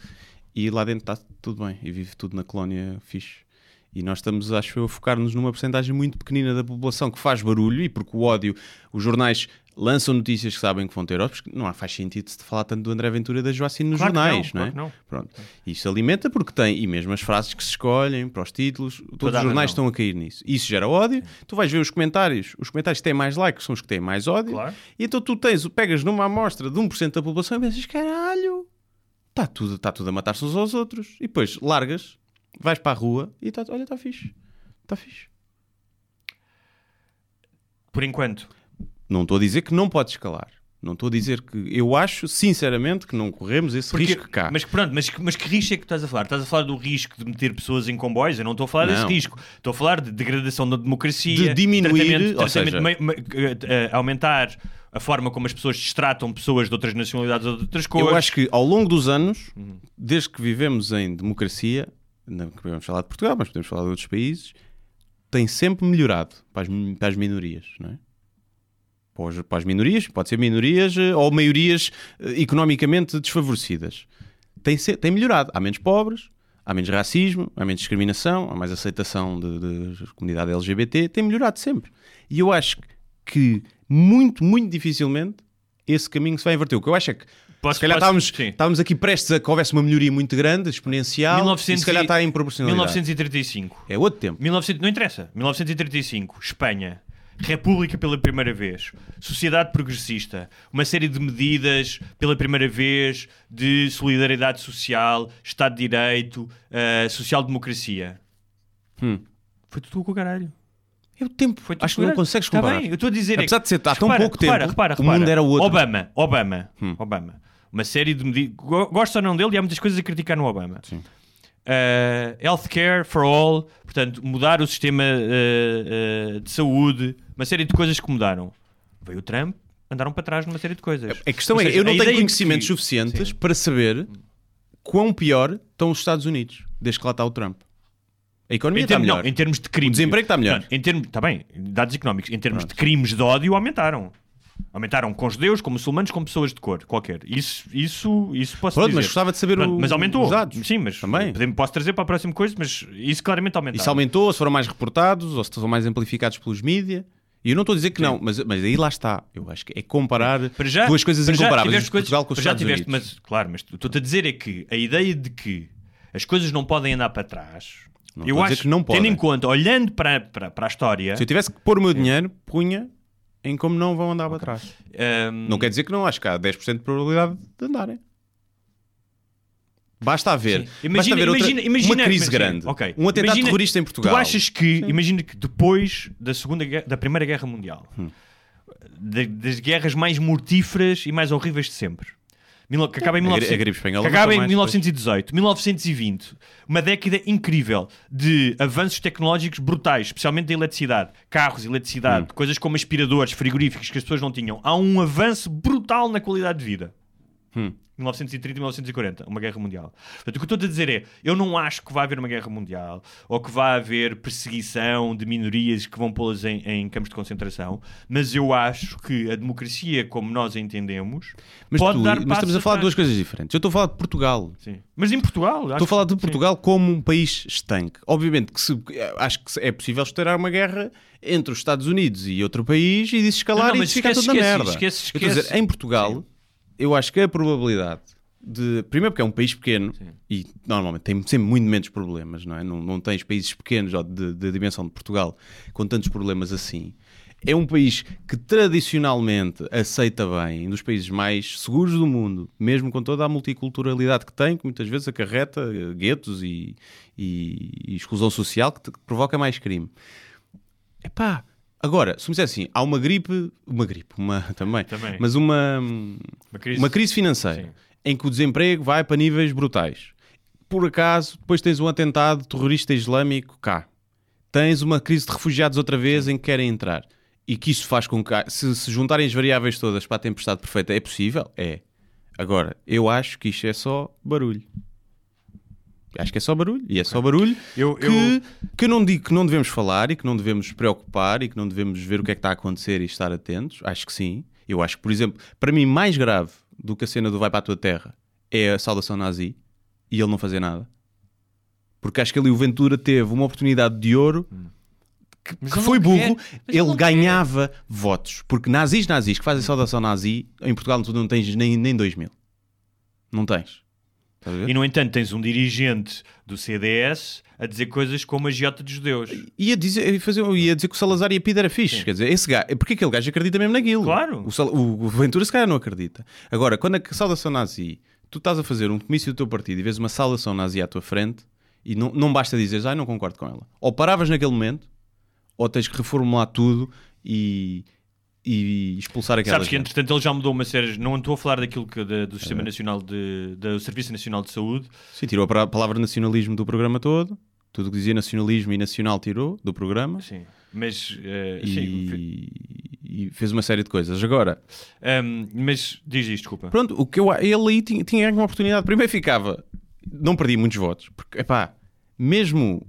e lá dentro está tudo bem e vive tudo na colónia fixe. E nós estamos, acho eu, a focar-nos numa porcentagem muito pequenina da população que faz barulho e porque o ódio, os jornais lançam notícias que sabem que vão ter porque não faz sentido se falar tanto do André Ventura e da Joacine nos Claro jornais, não, não, é? claro que Pronto. Isso alimenta porque tem, e mesmo as frases que se escolhem para os títulos, todos Toda os jornais estão a cair nisso. Isso gera ódio, tu vais ver os comentários, os comentários que têm mais likes são os que têm mais ódio, Claro. e então tu tens, pegas numa amostra de 1% da população e pensas, caralho, está tudo, está tudo a matar-se uns aos outros. E depois largas, vais para a rua e está, olha, está fixe. Está fixe. Por enquanto. Não estou a dizer que não pode escalar. Não estou a dizer que. Eu acho, sinceramente, que não corremos esse Porque- risco cá. Mas pronto, mas, mas que risco é que estás a falar? Estás a falar do risco de meter pessoas em comboios? Eu não estou a falar desse Não. risco. Estou a falar de degradação da democracia, De diminuir, tratamento- ou tratamento seja- eh, aumentar a forma como as pessoas destratam pessoas de outras nacionalidades ou de outras cores. Eu acho que ao longo dos anos, desde que vivemos em democracia, não podemos falar de Portugal, mas podemos falar de outros países, tem sempre melhorado para as, para as minorias, não é? Para, as minorias, pode ser minorias eh, ou maiorias eh, economicamente desfavorecidas. Tem, tem melhorado. Há menos pobres, há menos racismo, há menos discriminação, há mais aceitação da comunidade LGBT. Tem melhorado sempre. E eu acho que muito, muito dificilmente esse caminho se vai inverter. O que eu acho é que Posso- se calhar posso- estávamos, sim. estávamos aqui prestes a que houvesse uma melhoria muito grande, exponencial, 1900 e se calhar está em proporcionalidade. 1935. É outro tempo. 1900, não interessa. 1935, Espanha. República pela primeira vez. Sociedade progressista. Uma série de medidas pela primeira vez de solidariedade social, Estado de Direito, eh, social-democracia. Hum. Foi tudo com o caralho. É o tempo. Foi Acho que o não consegues Tá comparar. bem, eu estou a dizer. é Apesar que- de ser há tão repara, pouco tempo, repara, repara, o mundo repara. era outro. Obama, Obama, Hum. Obama. Uma série de medidas. Go- Gosto ou não dele e há muitas coisas a criticar no Obama. Sim. Uh, healthcare for all, portanto, mudar o sistema uh, uh, de saúde, uma série de coisas que mudaram. Veio o Trump, andaram para trás numa série de coisas. A questão é, seja, eu não tenho de conhecimentos que- suficientes Sim. para saber quão pior estão os Estados Unidos, desde que lá está o Trump. A economia Em, está termos, melhor. não, em termos de crimes. O desemprego está melhor. Não, em termos, está bem, dados económicos. Em termos de crimes de ódio, aumentaram. Aumentaram com judeus, com muçulmanos, com pessoas de cor, qualquer. Isso, isso, isso posso Pronto, dizer. mas gostava de saber Pronto, o- Mas aumentou. os dados. Sim, mas Também. posso trazer para a próxima coisa, mas isso claramente aumentou. Isso aumentou, ou se foram mais reportados, ou se foram mais amplificados pelos mídia. E eu não estou a dizer que não, mas, mas aí lá está. Eu acho que é comparar Para já, duas coisas incomparáveis. coisas- Portugal com os já Estados tiveste, Unidos. mas claro, mas estou-te a dizer é que a ideia de que as coisas não podem andar para trás, Não eu acho que não tendo podem. em conta, olhando para, para, para a história, Se eu tivesse que pôr o meu dinheiro, punha em como não vão andar para trás. hum, Não quer dizer que não, acho que há 10% de probabilidade de andarem. Basta haver, Sim. basta Imagina, haver outra- imagina, imagina, uma crise sim, grande, ok. um atentado Imagina- terrorista em Portugal. Tu achas que, imagina que depois da segunda Guerra- da Primeira Guerra Mundial, Hum. da- das guerras mais mortíferas e mais horríveis de sempre, que acaba em, A gri- 1900 a gripe espanhola que acaba em mais 1918, 1920, uma década incrível de avanços tecnológicos brutais, especialmente da eletricidade, carros, eletricidade, Hum. coisas como aspiradores, frigoríficos que as pessoas não tinham. Há um avanço brutal na qualidade de vida. Hum. 1930 e 1940, uma guerra mundial. Portanto, o que eu estou a dizer é, eu não acho que vai haver uma guerra mundial ou que vai haver perseguição de minorias que vão pô-las em, em campos de concentração, mas eu acho que a democracia, como nós a entendemos, Mas, pode tu- dar mas estamos a falar de duas coisas diferentes. Eu estou a falar de Portugal. Sim. Mas em Portugal, Estou a falar de que- sim. Portugal como um país estanque. Obviamente que se- acho que é possível estourar uma guerra entre os Estados Unidos e outro país e disso escalar Não, não, e ficar esquece, tudo na esquece, merda. esquece, Eu estou a dizer, esquece. em Portugal, eu acho que a probabilidade de. Primeiro, porque é um país pequeno e normalmente tem sempre muito menos problemas, não é? Não, não tens países pequenos ó, de, de dimensão de Portugal com tantos problemas assim. É um país que tradicionalmente aceita bem, um dos países mais seguros do mundo, mesmo com toda a multiculturalidade que tem, que muitas vezes acarreta eh, guetos e, e- e exclusão social que, te- que provoca mais crime. Epá, agora, se me disser assim, há uma gripe, uma gripe, uma <laughs> também, Também. mas uma, Uma crise- uma crise financeira Sim. em que o desemprego vai para níveis brutais. Por acaso, depois tens um atentado terrorista islâmico cá. Tens uma crise de refugiados outra vez em que querem entrar. E que isso faz com que, se, se juntarem as variáveis todas para a tempestade perfeita, é possível? É. Agora, eu acho que isto é só barulho. Acho que é só barulho. E é só barulho Eu- que, eu- que eu não digo que não devemos falar e que não devemos preocupar e que não devemos ver o que é que está a acontecer e estar atentos. Acho que sim. Eu acho que, por exemplo, para mim, mais grave do que a cena do Vai para a tua terra é a saudação nazi e ele não fazer nada. Porque acho que ali o Ventura teve uma oportunidade de ouro que, Mas que ele foi quer. burro. Ele, ganhava votos. Porque nazis, nazis que fazem saudação nazi, em Portugal tu não tens nem, nem 2 mil. Não tens. E no entanto tens um dirigente do CDS a dizer coisas como a giota dos judeus. Ia dizer, ia fazer, ia dizer que o Salazar e a Pida era fixe. Quer dizer, esse gajo, porque aquele gajo acredita mesmo naquilo. Claro. O, Sal- o, Ventura se calhar não acredita. Agora, quando a saudação nazi, tu estás a fazer um comício do teu partido e vês uma saudação nazi à tua frente e não, não basta dizeres, ai, não concordo com ela. Ou paravas naquele momento, ou tens que reformular tudo e, e expulsar aquela Sabes que gente. entretanto ele já mudou uma série. Não estou a falar daquilo que da- do Sistema Nacional de, do Serviço Nacional de Saúde. Sim, tirou a palavra nacionalismo do programa todo. Tudo o que dizia nacionalismo e nacional tirou do programa. Sim. Mas, sim, E, e fez uma série de coisas. Agora, Ahm, mas diz isto, desculpa. Pronto, o que eu, ele aí tinha, tinha uma oportunidade. Primeiro ficava, não perdi muitos votos, porque, epá, mesmo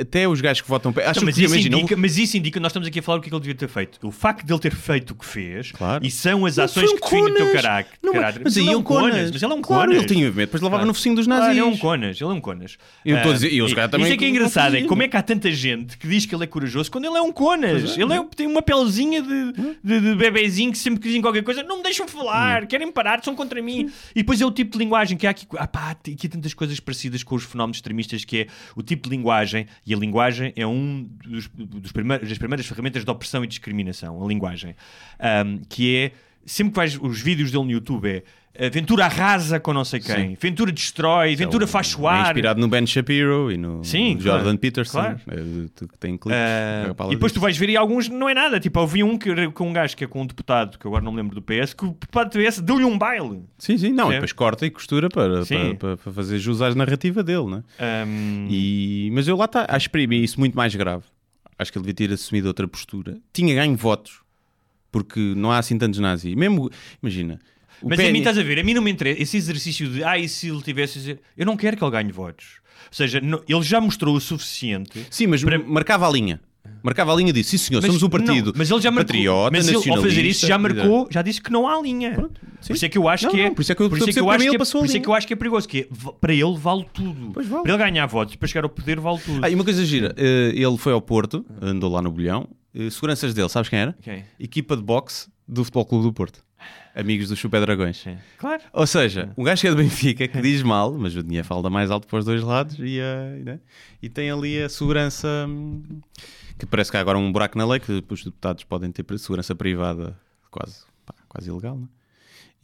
até os gajos que votam. Acho Então, mas, que, isso indica, mas isso indica, nós estamos aqui a falar o que é que ele devia ter feito. O facto de ele ter feito o que fez Claro. e são as ações um que definem o teu caráter. Não, mas aí ele é é um conas. conas. Mas ele é um Claro, conas. ele tinha medo, depois levava Claro. no focinho dos Claro, nazis. ele é um conas, ele é um conas. Eu estou a Ah, dizer- e os e- caras também Isso é que é engraçado, é como é que há tanta gente que diz que ele é corajoso quando ele é um conas. ele é, tem uma pelezinha de, de, de bebezinho que sempre que dizem qualquer coisa não me deixam falar, querem parar, são contra mim. E depois é o tipo de linguagem que há aqui. Ah, pá, há aqui tantas coisas parecidas com os fenómenos extremistas que é o tipo de linguagem, e a linguagem é um dos, dos primeiros, das primeiras ferramentas de opressão e discriminação, a linguagem. Ahm, que é sempre que vais os vídeos dele no YouTube é Ventura arrasa com não sei quem, Ventura destrói, Ventura faz É suar. inspirado no Ben Shapiro e no, Sim, no Jordan claro, Peterson, claro. é, que tem fala e depois tu disso. vais ver e alguns não é nada. Tipo, eu vi um que, com um gajo que é com um deputado, que eu agora não me lembro do PS, que o deputado do PS deu-lhe um baile. Sim, sim, não, e Sim. depois corta e costura para, Sim. para, para- para fazer jus à narrativa dele, né? Ahm, E, mas eu lá está, acho para mim isso muito mais grave. Acho que ele devia ter assumido outra postura. Tinha ganho votos, porque não há assim tantos nazis. Mesmo, imagina. O Mas a Penny- mim estás a ver, a mim não me interessa esse exercício de ah, e se ele tivesse. a dizer-" Eu não quero que ele ganhe votos. Ou seja, não- ele já mostrou o suficiente. Sim, mas para- marcava a linha. Marcava a linha disso. Sim, senhor, Mas somos um partido não, mas ele já marcou, patriota, mas ele, ao fazer isso já marcou, já disse que não há linha. por isso é que eu acho Não, que é, não, por isso é que eu por isso é que eu acho que é, a por isso é que eu acho que é perigoso, que é, para ele vale tudo. Vale. Para ele ganhar votos, para chegar ao poder vale tudo. Ah, e uma coisa gira, eh, ele foi ao Porto, andou lá no bolhão. eh, seguranças dele, sabes quem era? Quem? Equipa de boxe do Futebol Clube do Porto. Amigos do Chupé Dragões. Sim. Claro. Ou seja, um gajo que é do Benfica que diz mal, mas o dinheiro falda mais alto para os dois lados e, eh, né? e tem ali a segurança hum, que parece que há agora um buraco na lei que os deputados podem ter segurança privada quase, pá, quase ilegal, né?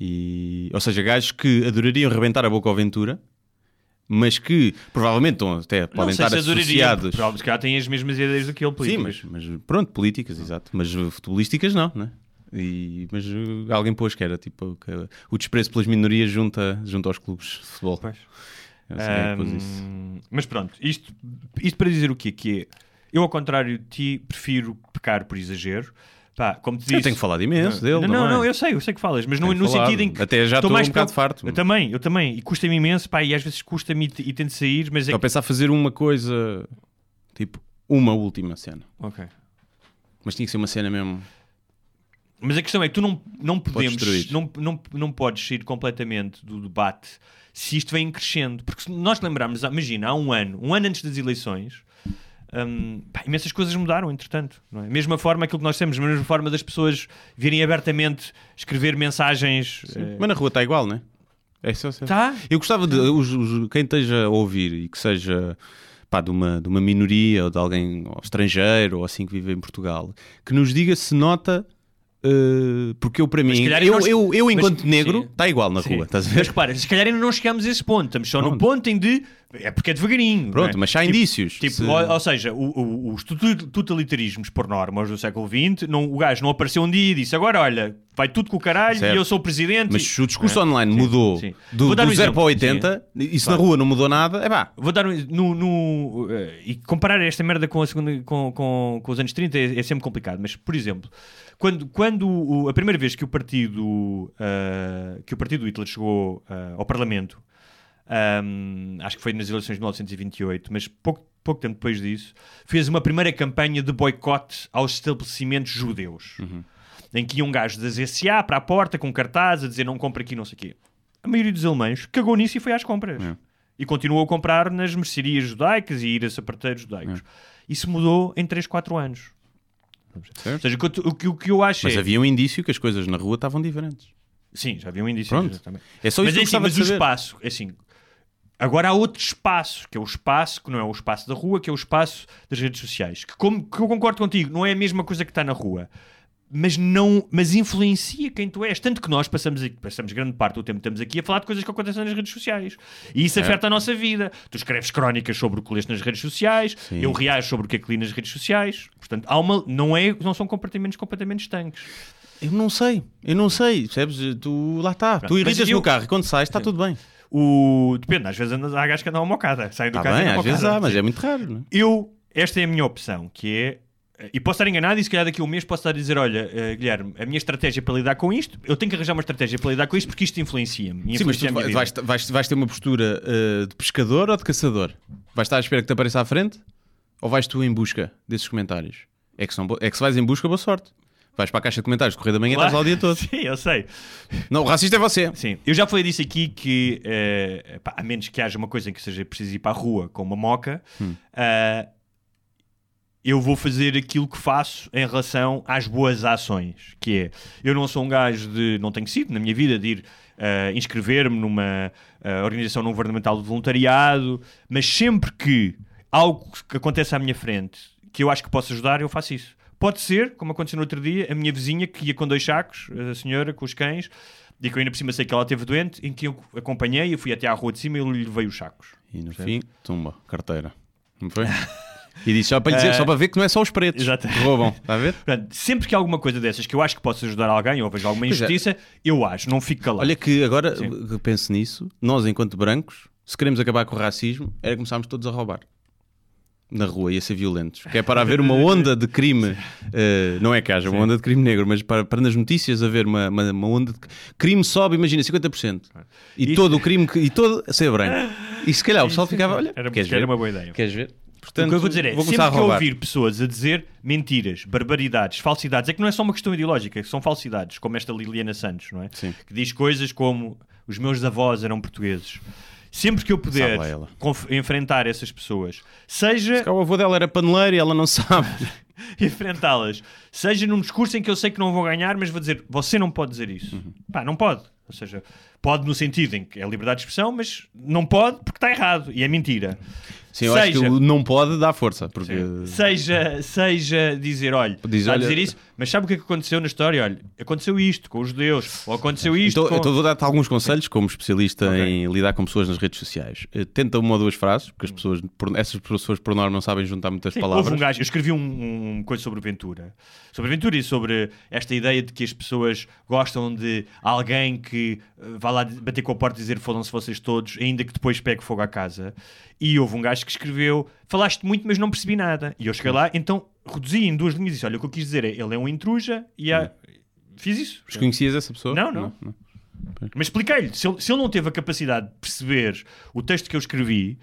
E, ou seja, gajos que adorariam rebentar a boca ao Ventura, mas que provavelmente estão, até podem estar se associados. porque calhar têm as mesmas ideias do que ele, Sim, políticas. mas, mas pronto, políticas, exato. Mas uh, futebolísticas não, né? E, mas uh, alguém pôs que era tipo que o desprezo pelas minorias junta, junto aos clubes de futebol. Pois. Eu não quem é. Ahm, mas pronto, isto, isto para dizer o quê? Que é, eu ao contrário de ti, prefiro pecar por exagero. Pá, como te Eu disse, tenho falado imenso dele, Não, não não, é? não, eu sei, eu sei que falas, mas no, Tenho no falado. sentido em que. Até já estou mais um bocado farto. Eu também, eu também. E custa-me imenso, pá, e às vezes custa-me e, e tento sair, mas é Estou a pensar fazer uma coisa, tipo, uma última cena. Ok. Mas tinha que ser uma cena mesmo. Mas a questão é que tu não, não podemos, não, não, não podes sair completamente do debate se isto vem crescendo. Porque se nós lembrarmos, imagina, há um ano, um ano antes das eleições, hum, pá, imensas coisas mudaram, entretanto. Não é? Mesma forma aquilo que nós temos, mesma forma das pessoas virem abertamente escrever mensagens. eh, Mas na rua está igual, não é? É só, só. Tá? Eu gostava de os- os- quem esteja a ouvir e que seja pá, de, uma, de uma minoria ou de alguém ou estrangeiro ou assim que vive em Portugal, que nos diga se nota. Eh, porque eu, para Mas mim, eu, nós- eu, eu, mas- enquanto negro, sim. está igual na Sim. rua, estás a Mas ver? repara, se calhar ainda não chegamos a esse ponto. Estamos só no Pronto. ponto em de. É porque é devagarinho. Pronto, não é? mas já há Tipo- indícios. Tipo, Se- ou, ou seja, o- o- os totalitarismos por norma os do século XX, não, o gajo não apareceu um dia e disse agora olha, vai tudo com o caralho Certo. e eu sou o presidente. Mas e- o discurso É, online sim, mudou sim. do, um 0 para o exemplo, 80 e se Claro. na rua não mudou nada, é pá. Vou dar um, no, no, eh, e comparar esta merda com, a segunda, com, com, com os anos 30 é, é sempre complicado, mas por exemplo, quando, quando o- a primeira vez que o partido ah, que o partido Hitler chegou ah, ao Parlamento, ahm, acho que foi nas eleições de 1928, mas pouco, pouco tempo depois disso, fez uma primeira campanha de boicote aos estabelecimentos judeus. em que ia um gajo das SA para a porta com cartaz a dizer não compra aqui, não sei o quê. A maioria dos alemães cagou nisso e foi às compras. É. E continuou a comprar nas mercearias judaicas e ir a sapateiro judaicos. Isso mudou em 3, 4 anos. Ou Certo? seja, o que o que, eu acho Mas é... havia um indício que as coisas na rua estavam diferentes. Sim, já havia um indício. Pronto. É só mas isso é que eu assim, mas o espaço, é assim, agora há outro espaço, que é o espaço que não é o espaço da rua, que é o espaço das redes sociais. Que, como, que eu concordo contigo, não é a mesma coisa que está na rua. Mas não, mas influencia quem tu és. Tanto que nós passamos, aqui- passamos grande parte do tempo que estamos aqui a falar de coisas que acontecem nas redes sociais. E isso afeta a nossa vida. Tu escreves crónicas sobre o que lês nas redes sociais, Sim. eu reajo sobre o que é que li nas redes sociais. Portanto, há uma, não, é, não são comportamentos completamente estanques. Eu não sei, eu não sei, percebes? Tu lá está, tu irritas eu- no carro e quando sais está tudo bem. O... Depende, às vezes andas, há gajos que andam a mocada. Saem do Está carro bem, às vezes há, mas é muito raro, não é? Eu, esta é a minha opção, que é. E posso estar enganado e se calhar daqui a um mês posso estar a dizer: Olha, eh, Guilherme, a minha estratégia para lidar com isto, eu tenho que arranjar uma estratégia para lidar com isto porque isto influencia-me. e Sim, mas influencia tu minha vais, vais, vais ter uma postura eh, de pescador ou de caçador? Vais estar à espera que te apareça à frente? Ou vais tu em busca desses comentários? É que, são, é que se vais em busca, boa sorte. Vais para a caixa de comentários, correr da manhã e estás lá o dia todo. <laughs> Sim, eu sei. Não, o racista é você. Sim, eu já falei disso aqui que, eh, pá, a menos que haja uma coisa em que seja preciso ir para a rua com uma moca, Hum. eh, eu vou fazer aquilo que faço em relação às boas ações, que é, eu não sou um gajo de, não tenho sido na minha vida de ir eh, inscrever-me numa eh, organização não governamental de voluntariado, mas sempre que algo que acontece à minha frente que eu acho que posso ajudar, eu faço isso. Pode ser, como aconteceu no outro dia, a minha vizinha que ia com dois sacos, a senhora com os cães, e que eu ainda por cima sei que ela esteve doente, em que eu acompanhei, eu fui até à rua de cima e eu lhe levei os sacos. E no fim, tumba, carteira. Não foi? <laughs> E disse só para, lhe dizer, Eh, só para ver que não é só os pretos exato. que roubam. Está a ver? Portanto, sempre que há alguma coisa dessas que eu acho que possa ajudar alguém ou vejo alguma é. injustiça, eu acho, não fico calado. Olha que agora Sim. que penso nisso, nós enquanto brancos, se queremos acabar com o racismo, era começarmos todos a roubar. Na rua e a ser violentos. Que é para haver uma onda de crime, <laughs> eh, não é que haja uma onda de crime negro, mas para, para nas notícias haver uma, uma, uma onda de crime sobe, imagina, 50%. E Isso- todo o crime, que, e todo a ser branco. E se calhar o pessoal ficava, olha, Era, queres era ver? uma boa ideia. Queres ver? Portanto, o que eu vou dizer é, vou sempre que eu ouvir pessoas a dizer mentiras, barbaridades, falsidades, é que não é só uma questão ideológica, são falsidades, como esta Liliana Santos, não é? Sim. Que diz coisas como os meus avós eram portugueses. Sempre que eu puder enfrentar essas pessoas, seja Se O avô dela era paneleiro e ela não sabe. <laughs> enfrentá-las, seja num discurso em que eu sei que não vou ganhar, mas vou dizer, você não pode dizer isso. Uhum. Pá, não pode. Ou seja, pode no sentido em que é liberdade de expressão, mas não pode porque está errado e é mentira. Sim, eu acho que Seja- o não pode dar força. Porque... Seja, seja dizer, olha, Diz, olha- dizer isso, mas sabe o que é que aconteceu na história? Olha, aconteceu isto com os judeus, ou aconteceu isto Então, com... então vou dar-te alguns conselhos como especialista Ok. em lidar com pessoas nas redes sociais. Eh, Tenta uma ou duas frases, porque as pessoas, por- essas pessoas por norma não sabem juntar muitas Sim, palavras. Houve um gajo, eu escrevi um, um coisa sobre Ventura. Sobre Ventura e sobre esta ideia de que as pessoas gostam de alguém que eh, vá lá bater com a porta e dizer fodam-se vocês todos, ainda que depois pegue fogo à casa. E houve um gajo que escreveu: Falaste muito, mas não percebi nada. E eu cheguei lá, então reduzi em duas linhas e disse: Olha, o que eu quis dizer é: ele é um intruja e há... fiz isso. Mas conhecias essa pessoa? Não, não. Mas expliquei-lhe, se se ele não teve a capacidade de perceber o texto que eu escrevi,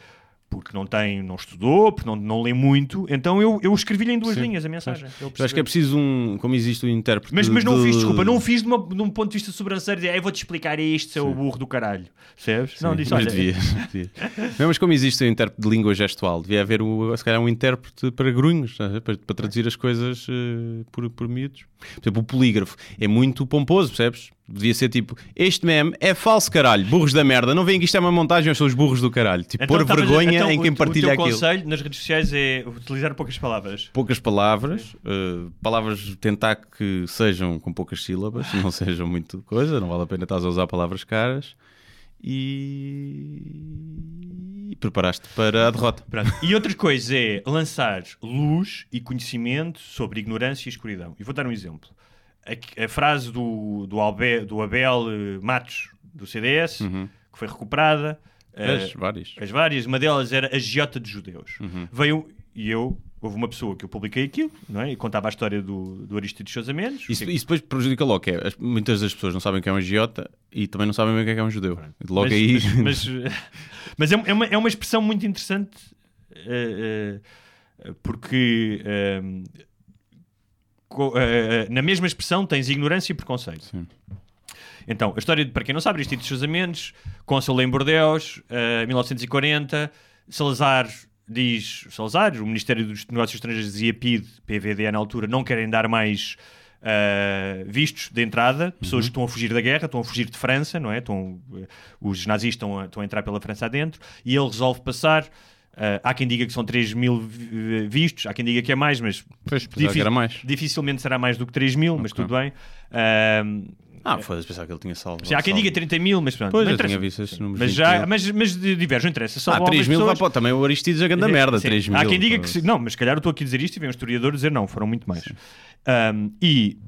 porque não tem, não estudou, porque não, não lê muito, então eu, eu escrevi-lhe em duas Sim. linhas a mensagem. Acho que é preciso um. Como existe o intérprete. Mas, mas não de- fiz, desculpa, não fiz de, uma, de um ponto de vista sobranceiro de "Ah, eu vou-te explicar isto, seu burro do caralho. Percebes? Não, Sim, disse, mas devia, <laughs> <laughs> devia. Não, mas como existe o intérprete de língua gestual, devia haver o, se calhar um intérprete para grunhos, sabe? para, para traduzir as coisas eh, por, por miúdos. Por exemplo, o polígrafo é muito pomposo, percebes? Devia ser tipo, este meme é falso caralho, burros da merda, não veem que isto é uma montagem, são os burros do caralho. Tipo, pôr estavas- vergonha então, em o- quem partilha O aquilo. teu conselho nas redes sociais é utilizar poucas palavras. Poucas palavras, eh, palavras tentar que sejam com poucas sílabas, <laughs> não sejam muito coisa, não vale a pena estás a usar palavras caras e, e preparaste para a derrota. Pronto. E outra coisa é lançar luz e conhecimento sobre ignorância e escuridão. E vou dar um exemplo. A, a frase do, do, Albe, do Abel eh, Matos, do CDS, que foi recuperada. eh, As várias. as várias, uma delas era a Giota de Judeus. Veio, e eu, houve uma pessoa que eu publiquei aquilo, não é? E contava a história do, do Aristides Sousa Mendes. Isso, que isso depois prejudica logo, é, as- muitas das pessoas não sabem que é um agiota e também não sabem bem o que é, que é um judeu. Logo mas, aí... Mas, <laughs> mas, mas é, é uma, é uma expressão muito interessante eh, eh, porque eh, eh, eh, na mesma expressão tens ignorância e preconceito. Então, a história, de, para quem não sabe, Aristides Sousa Mendes, cônsul em Bordeus, eh, 1940, Salazar diz, Salazar, o Ministério dos Negócios Estrangeiros dizia PID, PVD na altura, não querem dar mais eh, vistos de entrada, pessoas que estão a fugir da guerra, estão a fugir de França, não é? Estão, eh, os nazis estão a, estão a entrar pela França adentro, e ele resolve passar. Eh, há quem diga que são 3 mil vi- vistos, há quem diga que é mais, mas Pois, era mais. dificilmente será mais do que 3 mil, mas tudo bem. Ahm, Ah, foda-se, pensava que ele tinha salvo. Sim, há quem salvo. diga 30 mil, mas pronto. Pois, não eu tinha visto esses números. Mas, 20 já, mil. mas, mas de diverso, não interessa. Só Ah, vão 3 mil, pessoas. pô, também o Aristides é grande merda, Sim. 3 mil. Há quem diga que. se- Não, mas se calhar eu estou aqui a dizer isto e vem um historiador dizer não, foram muito mais. Ahm, e,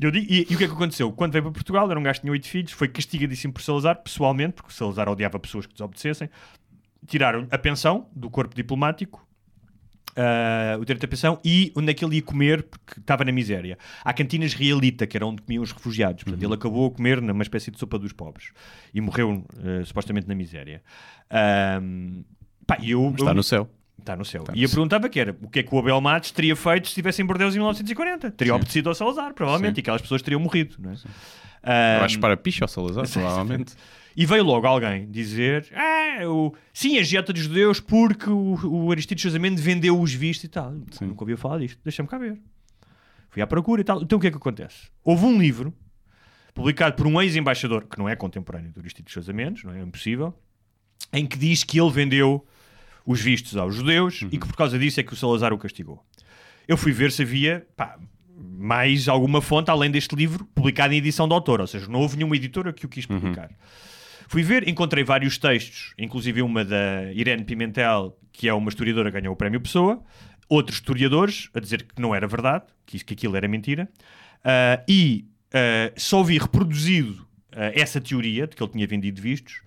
eu digo, e, e o que é que aconteceu? Quando veio para Portugal, era um gajo que tinha 8 filhos, foi castigadíssimo por Salazar, pessoalmente, porque Salazar odiava pessoas que desobedecessem. Tiraram a pensão do corpo diplomático. ah, o direito à pensão e onde é que ele ia comer porque estava na miséria. Há cantinas realita, que era onde comiam os refugiados. Portanto, ele acabou a comer numa espécie de sopa dos pobres e morreu ah, supostamente na miséria. Ahm, pá, eu, Está eu- no céu. Está no céu. Está e eu perguntava que era o que é que o Abel Matos teria feito se estivesse em Bordeus em 1940. Teria obedecido ao Salazar, provavelmente, Sim. e aquelas pessoas teriam morrido. Não é? Eu acho para picha ao Salazar, <laughs> provavelmente. E veio logo alguém dizer: ah, o... sim, a giota dos judeus porque o, o Aristides Sousa Mendes vendeu os vistos e tal. Nunca ouviu falar disto. Deixa-me cá ver. Fui à procura e tal. Então o que é que acontece? Houve um livro publicado por um ex-embaixador, que não é contemporâneo do Aristides Sousa Mendes, não é impossível, em que diz que ele vendeu os vistos aos judeus e que por causa disso é que o Salazar o castigou. Eu fui ver se havia pá, mais alguma fonte além deste livro publicado em edição de autor, ou seja, não houve nenhuma editora que o quis publicar. Fui ver, encontrei vários textos, inclusive uma da Irene Pimentel, que é uma historiadora que ganhou o Prémio Pessoa, outros historiadores a dizer que não era verdade, que, que aquilo era mentira, Ah, e ah, só vi reproduzido ah, essa teoria de que ele tinha vendido vistos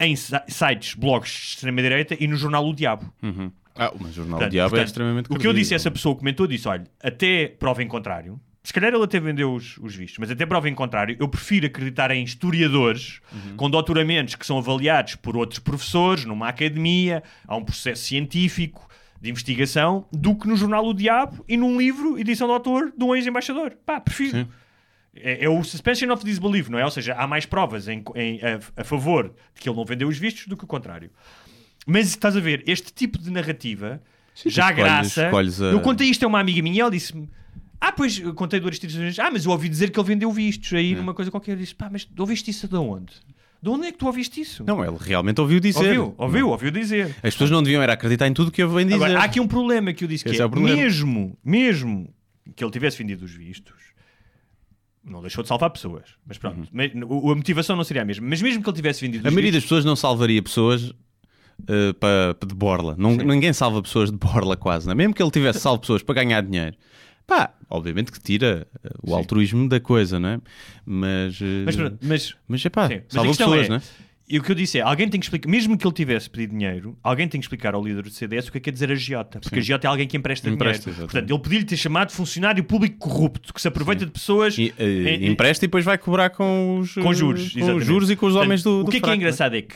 em si- sites, blogs de extrema-direita e no jornal O Diabo. Uhum. Ah, mas o jornal Portanto, Diabo é portanto, extremamente O que eu disse, essa pessoa comentou, disse: olha, até prova em contrário, se calhar ele até vendeu os, os vistos, mas até prova em contrário, eu prefiro acreditar em historiadores Uhum. com doutoramentos que são avaliados por outros professores, numa academia, há um processo científico de investigação, do que no jornal O Diabo e num livro, edição de autor, de um ex-embaixador. Pá, prefiro. Sim. É, é o suspension of disbelief, não é? Ou seja, há mais provas em, em- a, a favor de que ele não vendeu os vistos do que o contrário. Mas estás a ver, este tipo de narrativa, já a escolhes- graça. escolhes a- Eu contei isto a uma amiga minha e ela disse-me: Ah, pois, contei do Aristides. Ah, mas eu ouvi dizer que ele vendeu vistos É. aí numa coisa qualquer. Eu disse: Pá, mas ouviste isso de onde? De onde é que tu ouviste isso? Não, ele realmente ouviu dizer. ouviu, ouviu, ouviu dizer. As pessoas não deviam era acreditar em tudo que eu venho dizer. Agora, há aqui um problema que eu disse que Esse é, é o problema. mesmo, mesmo que ele tivesse vendido os vistos, não deixou de salvar pessoas. Mas pronto, me- o- a motivação não seria a mesma. Mas mesmo que ele tivesse vendido Uhum. A maioria das vistos, pessoas não salvaria pessoas eh, pa- pa- de borla. Não, ninguém salva pessoas de borla quase. Não é? Mesmo que ele tivesse <laughs> salvo pessoas para ganhar dinheiro. Pá, obviamente que tira eh, o altruísmo da coisa, não é? Mas, eh, mas, pronto, mas, mas é pá, sim, salva pessoas, é, não é? E o que eu disse é, alguém tem que explicar, mesmo que ele tivesse pedido dinheiro, alguém tem que explicar ao líder do CDS o que é que quer dizer agiota. Porque Sim. agiota é alguém que empresta, Empresta, dinheiro. exatamente. Portanto, ele podia-lhe ter chamado funcionário público corrupto, que se aproveita de pessoas... E, eh, em- em- empresta e depois vai cobrar com os, com juros, com exatamente. os juros e com os Portanto, homens do, do O que é que é não engraçado é que,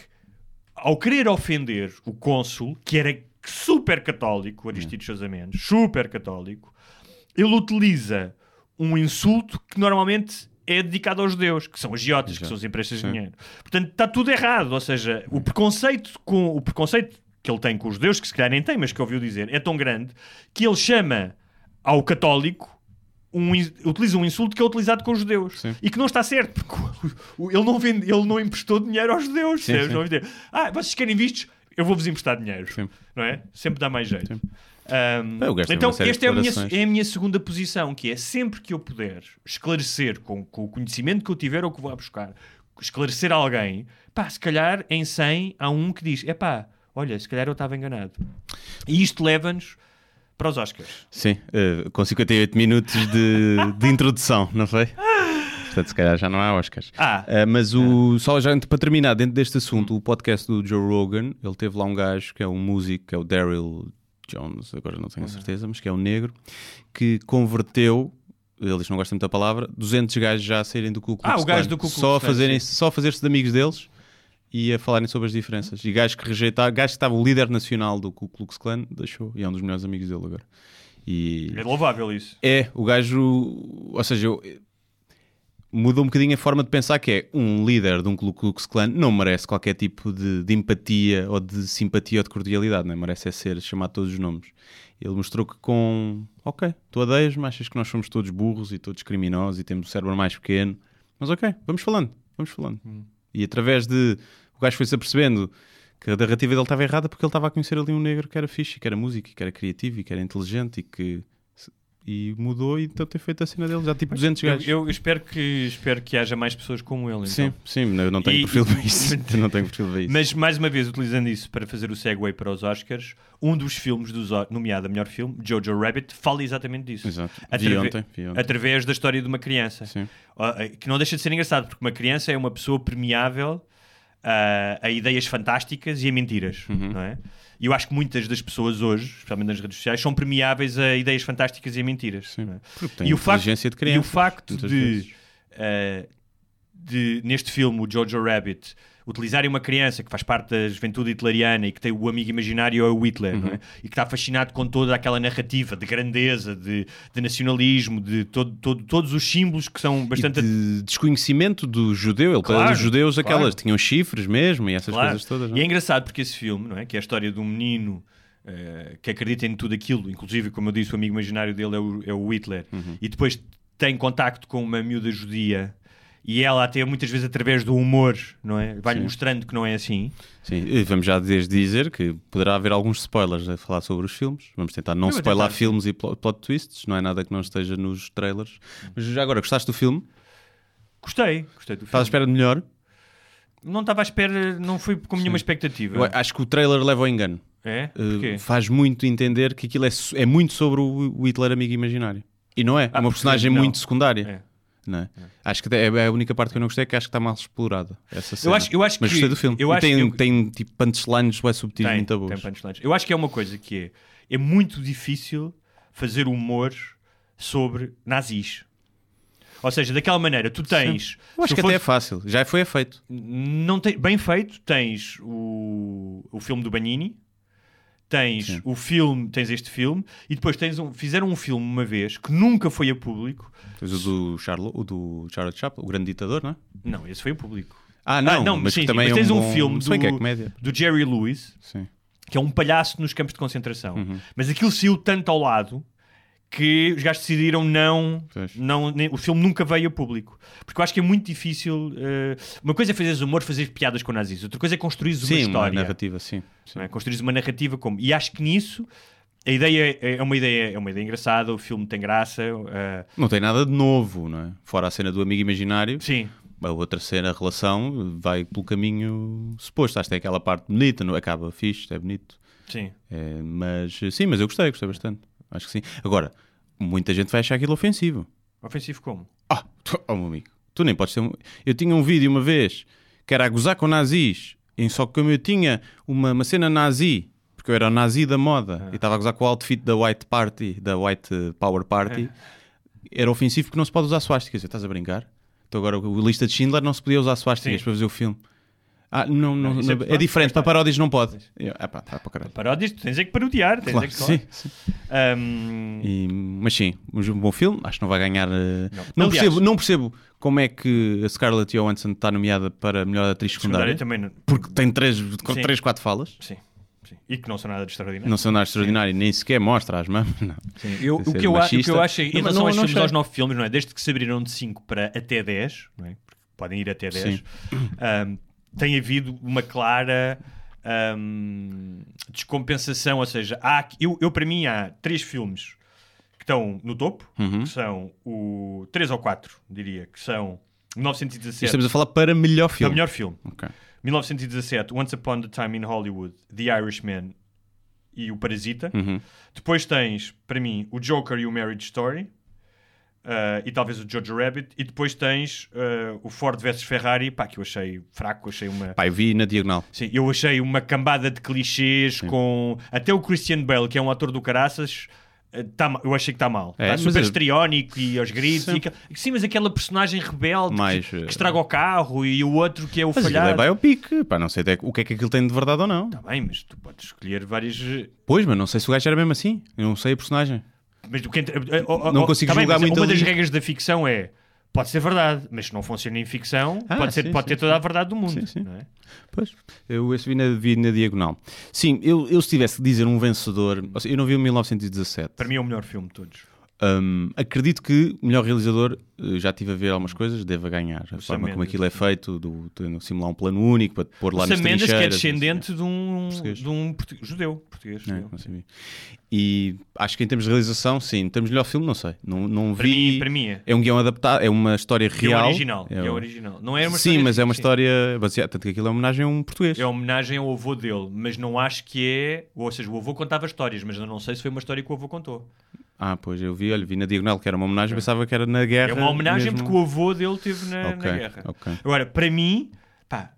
ao querer ofender o cônsul, que era super católico, Aristides Sousa Mendes, super católico, ele utiliza um insulto que normalmente é dedicado aos judeus, que são agiotas, que são os emprestas de dinheiro. Portanto, está tudo errado. Ou seja, o preconceito com o preconceito que ele tem com os judeus, que se calhar nem tem, mas que ouviu dizer, é tão grande que ele chama ao católico um, utiliza um insulto que é utilizado com os judeus Sim. e que não está certo porque ele não vende, ele não emprestou dinheiro aos judeus. Sim, sim. Não ah, vocês querem vistos? Eu vou-vos emprestar dinheiro, não é? Sempre dá mais jeito. Tem então, esta é a, minha, é a minha segunda posição, que é sempre que eu puder esclarecer com, com o conhecimento que eu tiver ou que vou a buscar, esclarecer alguém, pá, se calhar em 100 há um que diz, é pá, olha, se calhar eu estava enganado. E isto leva-nos para os Oscars. Sim, eh, com 58 minutos de, de introdução, não foi? Portanto, se calhar já não há Oscars. Ah. Eh, mas o, só já para terminar, dentro deste assunto, o podcast do Joe Rogan, ele teve lá um gajo que é um músico, que é o Daryl Jones, agora não tenho a certeza, mas que é um negro, que converteu. Eles não gostam muito da palavra. 200 gajos já a saírem do Ku Klux Ah, o gajo do Ku Klux Só a fazerem, só a fazer-se de amigos deles e a falarem sobre as diferenças. E gajos que rejeitaram, gajo que estava o líder nacional do Ku Klux Klan, deixou, e é um dos melhores amigos dele agora. E É louvável isso. é, o gajo, ou seja, eu- muda um bocadinho a forma de pensar que é um líder de um Ku Klux Klan não merece qualquer tipo de, de empatia ou de simpatia ou de cordialidade, não é? merece é ser chamado todos os nomes. Ele mostrou que com, ok, tu odeias-me, achas que nós somos todos burros e todos criminosos e temos o cérebro mais pequeno, mas ok, vamos falando, vamos falando. E através de, o gajo foi-se apercebendo que a narrativa dele estava errada porque ele estava a conhecer ali um negro que era fixe, que era músico, que era criativo e que era inteligente e que e mudou e então tem feito a cena dele já tipo 200 Eu, gajos. eu espero, que, espero que haja mais pessoas como ele. Então. Sim, sim, eu não tenho E- perfil para isso. <laughs> Não tenho perfil para isso. Mas, mais uma vez, utilizando isso para fazer o segue para os Oscars, um dos filmes, dos, nomeado a melhor filme, Jojo Rabbit, fala exatamente disso. Exato. Vi ontem, vi ontem. Através da história de uma criança. Sim. Eh, Que não deixa de ser engraçado, porque uma criança é uma pessoa permeável a, a ideias fantásticas e a mentiras, Uhum. não é? E eu acho que muitas das pessoas hoje, especialmente nas redes sociais, são permeáveis a ideias fantásticas e a mentiras. não é? Porque tem e o facto, de e o crianças, facto de, eh, de, neste filme, o Jojo Rabbit, utilizarem uma criança que faz parte da juventude hitleriana e que tem o amigo imaginário é o Hitler, é? Uhum. e que está fascinado com toda aquela narrativa de grandeza, de, de nacionalismo, de todo, todo- todos os símbolos que são bastante. E de desconhecimento do judeu. Ele Claro, os judeus claro. aquelas tinham chifres mesmo e essas Claro. coisas todas. não E é? é engraçado porque esse filme, não é? que é a história de um menino eh, que acredita em tudo aquilo, inclusive, como eu disse, o amigo imaginário dele é o, é o Hitler, Uhum. e depois tem contacto com uma miúda judia. E ela até muitas vezes através do humor, não é? Vai-lhe Sim. mostrando que não é assim. Sim, e vamos já desde dizer que poderá haver alguns spoilers a falar sobre os filmes. Vamos tentar não spoiler tentar, sim. filmes e plot, plot twists, não é nada que não esteja nos trailers. Mas já agora, gostaste do filme? Gostei, gostei do Estás à filme. espera de melhor? Não estava à espera, não fui com nenhuma expectativa. Eu acho que o trailer leva ao engano. É? Uh, faz muito entender que aquilo é, é muito sobre o, Hitler amigo imaginário. E não é, é Ah, uma porque personagem muito secundária. É. Não é? Acho que é é a única parte que eu não gostei é que acho que está mal explorada. Essa cena. acho- eu acho Mas gostei do filme. eu acho tem, que eu- tem tipo punchlines bem subtis Tem, muito tem boas. punchlines. Eu acho que é uma coisa que é, é muito difícil fazer humor sobre nazis. Ou seja, daquela maneira, tu tens. Eu acho que tu até é fácil. Já foi feito. não tem, bem feito, tens o, o filme do Banini, tens o filme, tens este filme, e depois tens um, fizeram um filme uma vez que nunca foi a público. Tens o do, Charlo, o do Charlie Chaplin, o grande ditador, não é? Não, esse foi a público. Ah, não, mas sim, que sim, também mas é tens um um bom- filme é do, comédia. do Jerry Lewis, Sim. que é um palhaço nos campos de concentração. Uhum. Mas aquilo saiu tanto ao lado que os gajos decidiram não, Pois. não nem- o filme nunca veio a público. Porque eu acho que é muito difícil. eh, uma coisa é fazeres humor, fazeres piadas com nazis, outra coisa é construir uma Sim, uma história. narrativa, sim. sim. é? Construires uma narrativa como. E acho que nisso a ideia é é uma ideia, é uma ideia engraçada, o filme tem graça. eh, Não tem nada de novo, não é? Fora a cena do amigo imaginário, sim, a outra cena, a relação, vai pelo caminho suposto. Acho que tem aquela parte bonita, não acaba fixe, é bonito. sim. É, mas sim, mas eu gostei, gostei bastante. Acho que sim. Agora, muita gente vai achar aquilo ofensivo. Ofensivo como? Ah, tu, oh, meu amigo, tu nem podes ter um... Eu tinha um vídeo uma vez que era a gozar com nazis, só que como eu tinha uma, uma cena nazi, porque eu era o nazi da moda, e estava a gozar com o outfit da White Party, da White Power Party, era ofensivo porque não se pode usar suásticas. Estás a brincar? Então agora o lista de Schindler não se podia usar suásticas Sim. para fazer o filme. Ah, não, não, Não, é não- é, pronto, diferente, para paródias não pode. Eu, ah, pá, tá para caralho. Paródias, tu tens é que parodiar. Tens Claro, é que sim, sim. Ahm, E- mas sim, um bom filme. Acho que não vai ganhar. eh, Não. Não, percebo, não percebo como é que a Scarlett Johansson está nomeada para melhor atriz secundária. secundária também. Porque tem três, com Sim. três, quatro falas. Sim, sim. E que não são nada de extraordinário. Não são nada extraordinário, nem sequer mostra as mãos. Não. Eu, Deve o, que eu, a- o que machista. eu acho é, em Não, relação não- aos, não filmes, achei. aos nove filmes, não é? desde que se abriram de 5 para até 10, não é? Porque podem ir até 10, Sim. Tem havido uma clara ahm, descompensação. Ou seja, há, eu, eu, para mim há três filmes que estão no topo, Uhum. que são o 3 ou 4, diria, que são 1917, Estamos a falar para melhor para filme. o melhor filme. Ok. 1917, Once Upon a Time in Hollywood, The Irishman e o Parasita. Uhum. Depois tens, para mim, o Joker e o Marriage Story. Uh, e talvez o Jojo Rabbit. E depois tens uh, o Ford vs Ferrari, pá, que eu achei fraco, achei uma... Pá, eu vi na diagonal. Sim, eu achei uma cambada de clichês com... Até o Christian Bale, que é um ator do caraças... uh, Tá, eu achei que está mal. É, Tá mas super é- estriónico e aos gritos. Sim. E sim, mas aquela personagem rebelde Mais, que, que estraga o carro e o outro que é o Mas aquilo falhado. é biopic. Pá, não sei até o que é que aquilo tem de verdade ou não. Tá bem, mas tu podes escolher várias. Pois, mas não sei se o gajo era mesmo assim. Eu não sei a personagem. Mas o que eh, oh, oh, Não oh, consigo tá bem, julgar mas muito Uma das regras da ficção é. Pode ser verdade, mas se não funciona em ficção, Ah, pode, ser, sim, pode sim, ter toda a verdade do mundo. Sim, sim. não é? Pois, eu esse vi na, vi na diagonal. Sim, eu, eu se tivesse que dizer um vencedor, eu não vi o 1917. Para mim é o melhor filme de todos. Hum, acredito que o melhor realizador, eh, já estive a ver algumas coisas, deva ganhar. A forma como aquilo é feito, do, de simular um plano único para pôr lá O nas Mendes, que é descendente de um, Português. de um portu- judeu. Português, É, judeu. sabia. E acho que em termos de realização, sim. Em termos de melhor filme, não sei. Não, não Para vi. mim- para mim é. É um guião adaptado, é uma história Guião real. original. É o- original. Não é uma Sim, mas é uma história baseada. Tanto que aquilo é uma homenagem a um português. É homenagem ao avô dele, mas não acho que é. Ou seja, o avô contava histórias, mas eu não sei se foi uma história que o avô contou. Ah, pois eu vi, olha, vi na diagonal que era uma homenagem, pensava que era na guerra. É uma homenagem mesmo. porque o avô dele teve na, Ok, na guerra. ok. Agora, para mim, pá,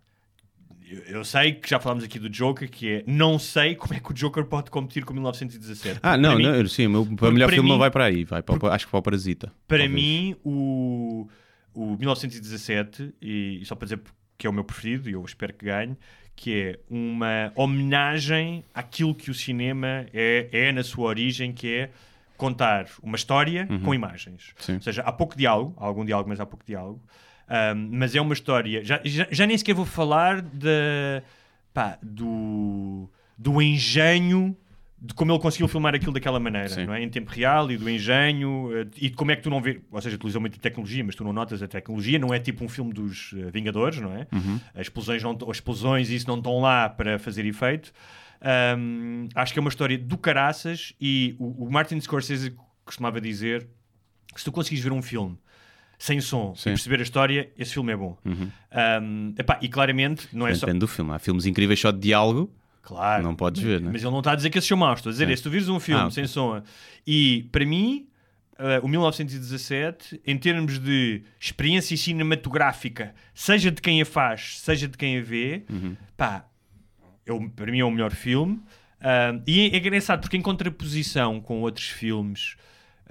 eu, sei que já falámos aqui do Joker, que é não sei como é que o Joker pode competir com 1917. Ah, não, para não, mim, sim, o porque melhor para filme mim- não vai para aí, vai para, o- acho que para o Parasita. Para talvez. mim, o, o 1917, e, e só para dizer que é o meu preferido, e eu espero que ganhe, que é uma homenagem àquilo que o cinema é, é na sua origem, que é contar uma história com imagens. Sim. Ou seja, há pouco diálogo, há algum diálogo, mas há pouco diálogo. Ahm, mas é uma história. Já, já, já nem sequer vou falar da, pá, do, do engenho de como ele conseguiu filmar aquilo daquela maneira, é? Em tempo real e do engenho eh, e de como é que tu não vês, ou seja, utilizou muito tecnologia, mas tu não notas a tecnologia, não é tipo um filme dos eh, Vingadores, não é? As explosões não, as explosões isso não estão lá para fazer efeito. Ahm, acho que é uma história do caraças e o, o Martin Scorsese costumava dizer que se tu conseguires ver um filme sem som Sim. e perceber a história, esse filme é bom. Ahm, epá, e claramente não é só. Depende do filme. Há filmes incríveis só de diálogo. Claro. Não podes ver, né? Mas ele não está a dizer que esses são maus. Estou a dizer, é, se tu vires um filme Ah, sem som e para mim, eh, o 1917, em termos de experiência cinematográfica, seja de quem a faz, seja de quem a vê, Uhum. pá, eu, para mim é o melhor filme. Ah, e é engraçado porque, em contraposição com outros filmes.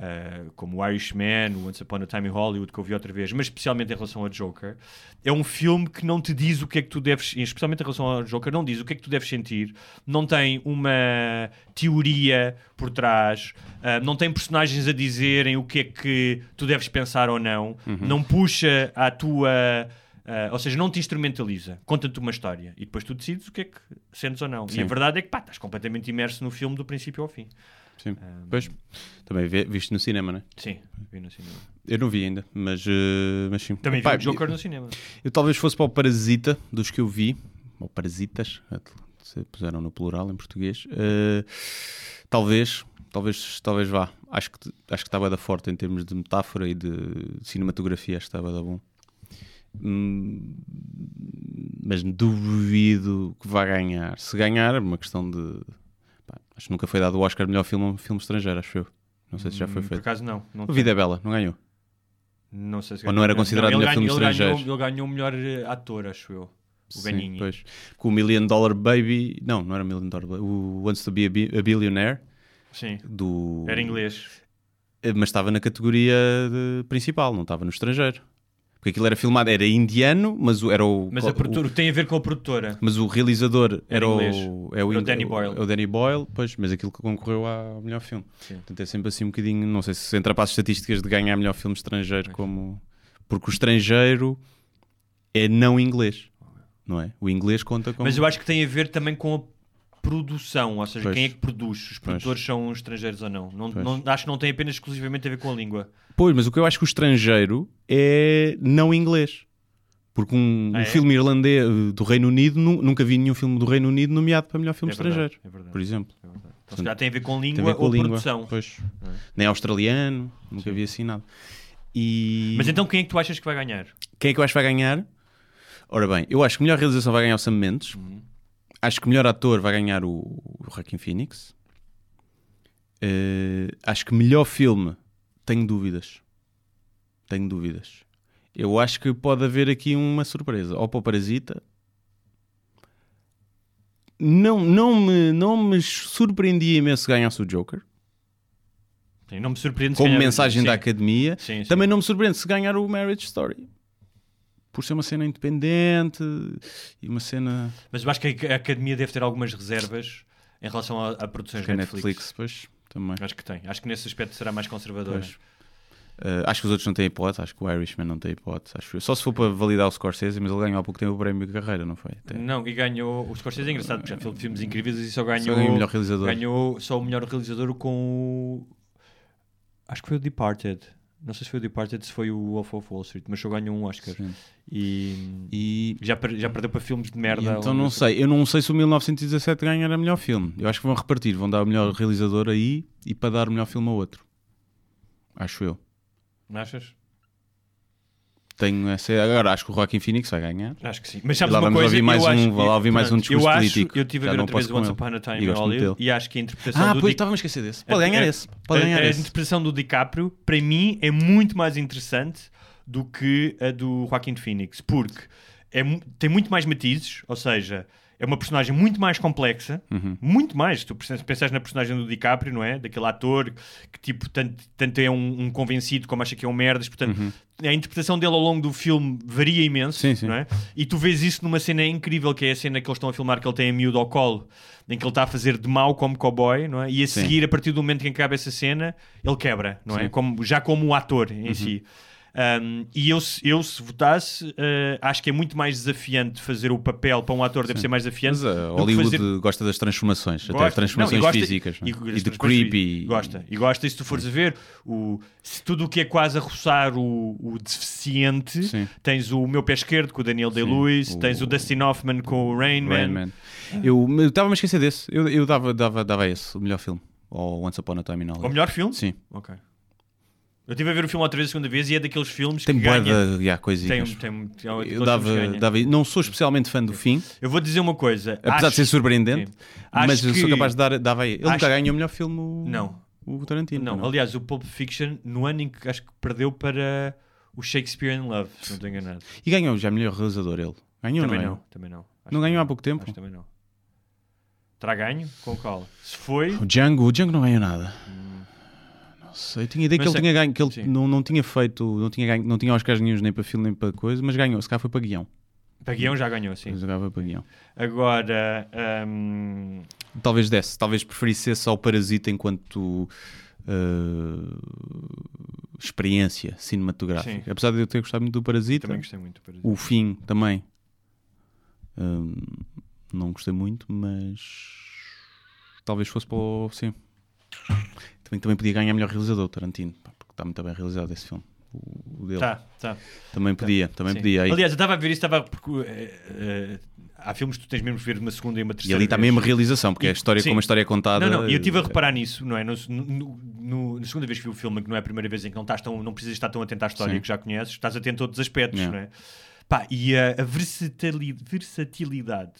ah, como o Irishman, o Once Upon a Time in Hollywood, que eu vi outra vez, mas especialmente em relação ao Joker, é um filme que não te diz o que é que tu deves, especialmente em relação ao Joker, não diz o que é que tu deves sentir, não tem uma teoria por trás, ah, não tem personagens a dizerem o que é que tu deves pensar ou não, não puxa à tua. Ah, ou seja, não te instrumentaliza, conta-te uma história e depois tu decides o que é que sentes ou não. E Sim. a verdade é que pá, estás completamente imerso no filme do princípio ao fim. Sim. Pois, também vi- viste no cinema, né? Sim, vi no cinema. Eu não vi ainda, mas, eh, mas sim. Também vi o Joker no cinema. Eu talvez fosse para o Parasita, dos que eu vi, ou Parasitas, se puseram no plural em português. Eh, talvez, talvez, talvez vá. Acho que acho que estava da forte em termos de metáfora e de cinematografia, acho que estava da bom. Hum, mas duvido que vá ganhar. Se ganhar, é uma questão de. pá, acho que nunca foi dado o Oscar melhor filme a um filme estrangeiro, acho eu. Não sei se já foi Hum, Por feito. acaso não. não O Vida é Bela, não ganhou? Não sei se Ou não era considerado ele melhor filme ele estrangeiro? Ganhou, ele ganhou o melhor eh, ator, acho eu. O Sim, Benigni. pois. Com o Million Dollar Baby. Não, não era Million Dollar Baby. O Wants to Be a, Bi- a Billionaire. Sim. Do... Era inglês. Eh, Mas estava na categoria de- principal, não estava no estrangeiro. Porque aquilo era filmado, era indiano, mas o- era o. Mas a o- produtora, tem a ver com a produtora. mas o realizador Era era, o, é Era o Danny Boyle. É o Danny Boyle, pois, mas aquilo que concorreu ao melhor filme. Sim. Portanto, é sempre assim um bocadinho. Não sei se entra para as estatísticas de ganhar melhor filme estrangeiro, como. Porque o estrangeiro é não inglês, não é? O inglês conta como. Mas eu acho que tem a ver também com a produção, ou seja, Pois. quem é que produz? Os produtores são estrangeiros ou não? não, Pois. não acho que não tem apenas exclusivamente a ver com a língua. Pois, mas o que eu acho que o estrangeiro é não inglês. Porque um, Ah, um é? filme irlandês eh, do Reino Unido, nu- nunca vi nenhum filme do Reino Unido nomeado para melhor filme É verdade, estrangeiro, é verdade. por exemplo. É verdade. Então, se calhar tem a ver com língua ver com ou língua. produção. Pois. É? Nem australiano, nunca vi assim nada. E Mas então quem é que tu achas que vai ganhar? quem é que eu acho que vai ganhar? Ora bem, eu acho que melhor realização vai ganhar o Sam Mendes. Uhum. Acho que melhor ator vai ganhar o, o Joaquin Phoenix. Eh, acho que melhor filme, tenho dúvidas. Tenho dúvidas. Eu acho que pode haver aqui uma surpresa. Ou para o Parasita. Não, não, me, não me surpreendia imenso se ganhasse o Joker. Sim, não me surpreende se Como mensagem da academia. Sim, sim. Também não me surpreende se ganhar o Marriage Story. Por ser uma cena independente e uma cena Mas eu acho que a Academia deve ter algumas reservas em relação a, a produções que a Netflix. Netflix. Pois, Também. Acho que tem. Acho que nesse aspecto será mais conservador. Uh, acho que os outros não têm hipótese, acho que o Irishman não tem hipótese. Acho. Só se for para validar o Scorsese, mas ele ganhou há pouco tempo o prémio de carreira, não foi? Até. Não, e ganhou. O Scorsese é engraçado, porque já fez filmes incríveis e só ganhou. Só ganhou o melhor realizador. Ganhou só o melhor realizador com o. Acho que foi o Departed. Não sei se foi o Departed, se foi o Wolf of Wall Street, mas só ganhou um Oscar. E, E, já, per- já perdeu para filmes de merda. então não sei, eu não sei se o 1917 ganha melhor filme. Eu acho que vão repartir, vão dar o melhor realizador aí e para dar o melhor filme a outro. Acho eu. Não achas? Tenho essa. Agora acho que o Joaquin Phoenix vai ganhar. Acho que sim. Mas sabes lá uma coisa? ouvir mais eu um- acho, lá ouvir mais um discurso eu acho, político. Eu estive a ver outra vez Once. Upon a Time E in Hollywood e acho que a interpretação Ah, do pois Di- estava a esquecer desse. Pode ganhar a- esse. Pode a- ganhar a, esse. interpretação do DiCaprio, para mim, é muito mais interessante do que a do Joaquin Phoenix, porque é, tem muito mais matizes, ou seja, é uma personagem muito mais complexa, Uhum. muito mais. Se tu pensas na personagem do DiCaprio, não é? Daquele ator que, tipo, tanto, tanto é um, um convencido como acha que é um merdas, portanto, a interpretação dele ao longo do filme varia imenso, Uhum. Sim, sim. não é? E tu vês isso numa cena incrível, que é a cena que eles estão a filmar, que ele tem a miúdo ao colo, em que ele está a fazer de mau como cowboy, não é? E a Sim. seguir, a partir do momento que acaba essa cena, ele quebra, não é? Sim. Uhum. Como, já como o ator em si. Um, e eu, se- eu, se votasse, uh, acho que é muito mais desafiante fazer o papel para um ator, deve ser mais desafiante. Mas a do que Hollywood fazer- gosta das transformações, até Gosta. transformações Não, e gosta- físicas. não é? E, E, transformações creepy. Gosta. E gosta, e se tu fores a ver, o, se tudo o que é quase a roçar o, o deficiente, Sim. tens o meu pé esquerdo com o Daniel Day-Lewis, tens o Dustin Hoffman com o Rain Man. Rain Man. Eu eu estava-me a esquecer desse. Eu, eu dava, dava, dava esse, o melhor filme. Ou Once Upon a Time in Hollywood. O melhor filme? Sim. Ok. Eu estive a ver o filme outra vez a segunda vez e é daqueles filmes Tem que ganha. de yeah, coisinhas. Tem, tem, eu dava, dava. Não sou especialmente fã do fim, Eu vou dizer uma coisa. apesar acho- de ser surpreendente, mas eu sou capaz de dar. Dava aí. Ele nunca ganhou o melhor filme. O, Não. O Tarantino. Não, não. aliás, o Pulp Fiction, no ano em que acho que perdeu para o Shakespeare in Love, se não estou enganado. E ganhou já melhor realizador ele. Ganhou também não, não, é? também não. Acho Não ganhou há pouco tempo? Acho também não. Terá ganho? Com qual? Se foi. O Django, o Django não ganhou nada. Não sei, eu tinha ideia Mas que ele sei- tinha ganho, que ele sim. não, não tinha feito, não tinha ganho, não tinha Oscars nenhum nem para filme nem para coisa, mas ganhou, se calhar foi para guião. Para guião já ganhou, sim. Para guião. Agora. hum, Talvez desse, talvez preferisse esse ao Parasita enquanto uh, experiência cinematográfica. Sim. Apesar de eu ter gostado muito do Parasita, também gostei muito. Para o fim também hum, não gostei muito, mas talvez fosse para o. Sim. Também, também podia ganhar melhor realizador, o Tarantino, pá, porque está muito bem realizado esse filme. O, o dele. Tá, tá. Também podia, também Sim. podia. Aí- Aliás, eu estava a ver isso, estava. Porque, eh, eh, há filmes que tu tens mesmo que ver uma segunda e uma e terceira. ali está mesmo a realização, porque E- é a história, sim. como a história é contada. Não, não, e eu estive a eh, reparar nisso, não é? No, no- no- na segunda vez que vi o filme, que não é a primeira vez em que não, estás tão, não precisas estar tão atento à história Sim. que já conheces, estás atento a outros aspectos, Yeah. não é? Pá, e a, a versatili- versatilidade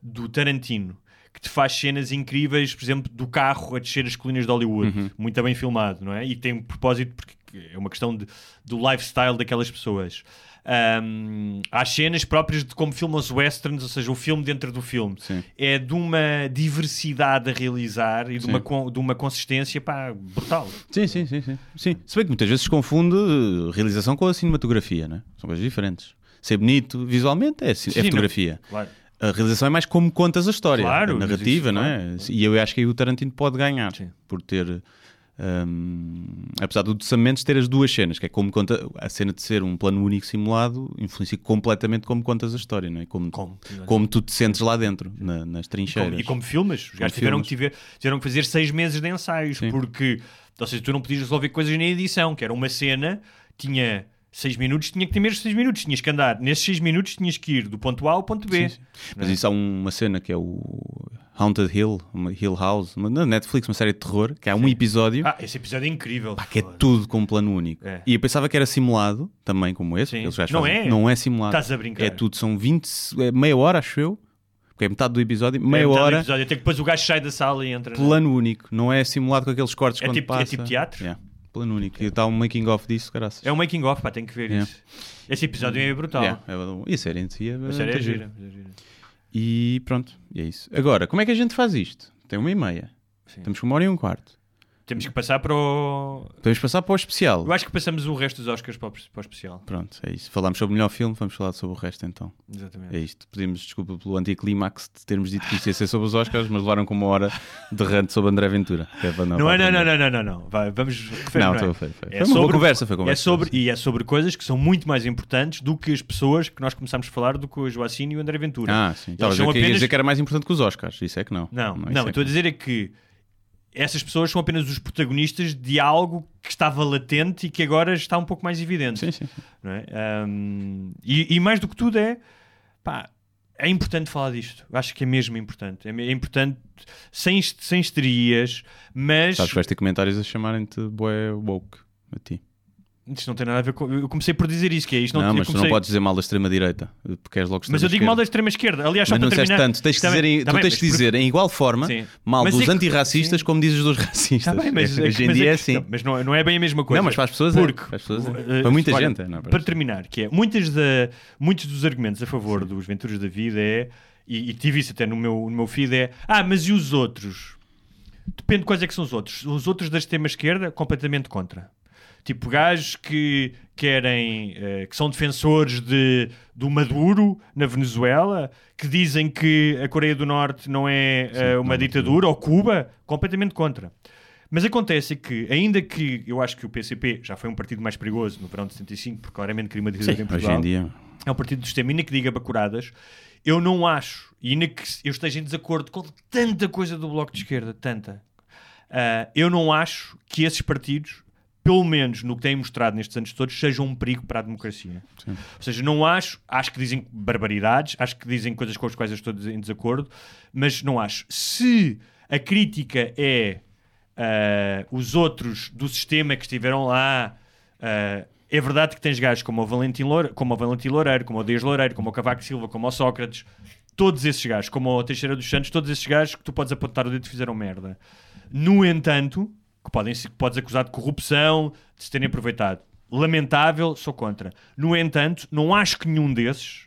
do Tarantino, que te faz cenas incríveis, por exemplo, do carro a descer as colinas de Hollywood, Uhum. muito bem filmado, não é? E tem um propósito, porque é uma questão de, do lifestyle daquelas pessoas. Ahm, há cenas próprias de como filmam os westerns, ou seja, o filme dentro do filme. Sim. É de uma diversidade a realizar e de Sim. uma, de uma consistência pá, brutal. Sim, sim, sim, sim. sim. Se bem que muitas vezes se confunde eh, realização com a cinematografia, né? São coisas diferentes. Ser bonito visualmente é, é Sim, não. fotografia. Claro. A realização é mais como contas a história, Claro, a narrativa, isso, não é? E eu acho que aí o Tarantino pode ganhar Sim. por ter, hum, apesar do Mendes ter as duas cenas, que é como conta a cena de ser um plano único simulado, influencia completamente como contas a história, não é? Como, Como? como tu te sentes lá dentro, na- nas E trincheiras. como, e como filmes, os gajos tiveram tiver- tiveram que fazer seis meses de ensaios, Sim. porque, ou seja, tu não podias resolver coisas na edição, que era uma cena, tinha seis minutos, tinha que ter mesmo seis minutos, tinhas que andar, nesses seis minutos tinhas que ir do ponto A ao ponto B. Sim, sim. Mas isso há uma cena que é o Haunted Hill, uma Hill House, uma- na Netflix, uma série de terror, que há um episódio Ah, esse episódio é incrível. pá, que é tudo com um plano único. É. E eu pensava que era simulado, também como esse. Sim. eles gajos Não fazem. é? Não é simulado. Estás a brincar. É tudo, são 20, é meia hora, acho eu. Porque é metade do episódio, meia É metade do hora, Episódio, até que depois o gajo sai da sala e entra. plano único. Não é simulado com aqueles cortes É quando tipo- é passa. tipo teatro? Yeah, Plano único. E está um making of disso, graças. É um making of, pá, tem que ver Yeah. isso. Esse episódio é brutal. Yeah, é, e a série em si é, A série é gira. é gira. E pronto, e é isso. Agora, como é que a gente faz isto? Tem uma e meia. Sim. Estamos com uma hora e um quarto. Temos que passar para o. Podemos passar para o especial. Eu acho que passamos o resto dos Oscars para o, para o especial. Pronto, é isso. Falámos sobre o melhor filme, vamos falar sobre o resto então. Exatamente. É isto. Pedimos desculpa pelo anticlímax de termos dito que isto ia ser sobre os Oscars, mas levaram com uma hora de sobre André Ventura. É Não, é, não, não, não, não, não, não. Vai, vamos. Não, é. tô- foi- foi. É Foi sobre- conversa, foi É conversa. sobre, e é sobre coisas que são muito mais importantes do que as pessoas que nós começámos a falar, do que o Joacine e o André Ventura. Ah, sim. Eles eu queria apenas- dizer que era mais importante que os Oscars. Isso é que não. Não, isso não, é estou a dizer é que essas pessoas são apenas os protagonistas de algo que estava latente e que agora está um pouco mais evidente. Sim, sim. não é? Ahm, e, e mais do que tudo é pá, é importante falar disto. Eu acho que é mesmo importante. É, é importante sem, sem histerias, mas Sabes que vais ter comentários a chamarem-te boé woke a ti. Isto não tem nada a ver com. Eu comecei por dizer isso, que é isto. Não, Não, mas tu comecei- não podes dizer mal da extrema-direita, porque és logo Mas eu digo mal da extrema-esquerda. extrema esquerda. Aliás, só Mas não para terminar. tanto, tens de Tá dizer, em, tá tu tens de dizer em igual forma Sim. mal Mas dos é que- antirracistas sim. como dizes dos racistas. Tá bem, mas, Hoje em dia é é que- assim. não, mas não, não é bem a mesma coisa. Não, mas para as pessoas é. Porque, Para as pessoas é. Para muita olha, gente é, não é? Para Para terminar, que é muitas da, muitos dos argumentos a favor dos Venturas da Vida é, e, e tive isso até no meu, no meu feed, é ah, mas e os outros? Depende de quais é que são os outros. Os outros da extrema esquerda, completamente contra. Tipo, gajos que querem, eh, que são defensores de, do Maduro na Venezuela, que dizem que a Coreia do Norte não é eh, uma ditadura, ou Cuba, completamente contra. Mas acontece que, ainda que eu acho que o PCP já foi um partido mais perigoso no verão de 75, porque claramente queria uma ditadura Sim, em hoje Portugal, em dia. é um partido do sistema, ainda que diga bacuradas, eu não acho, e ainda que eu esteja em desacordo com tanta coisa do Bloco de Esquerda, tanta, ah, eu não acho que esses partidos, pelo menos no que têm mostrado nestes anos todos, sejam um perigo para a democracia. Ou seja, não acho, acho que dizem barbaridades, acho que dizem coisas com as quais eu estou em desacordo, mas não acho. Se a crítica é ah, os outros do sistema que estiveram lá. ah, é verdade que tens gajos como o Valentim, Loure, como o Valentim Loureiro, como o Dias Loureiro, como o Cavaco Silva, como o Sócrates, todos esses gajos, como o Teixeira dos Santos, todos esses gajos que tu podes apontar o dedo e fizeram merda. No entanto, que, podem, ser- que podes acusar de corrupção, de se terem aproveitado. Lamentável, sou contra. No entanto, não acho que nenhum desses,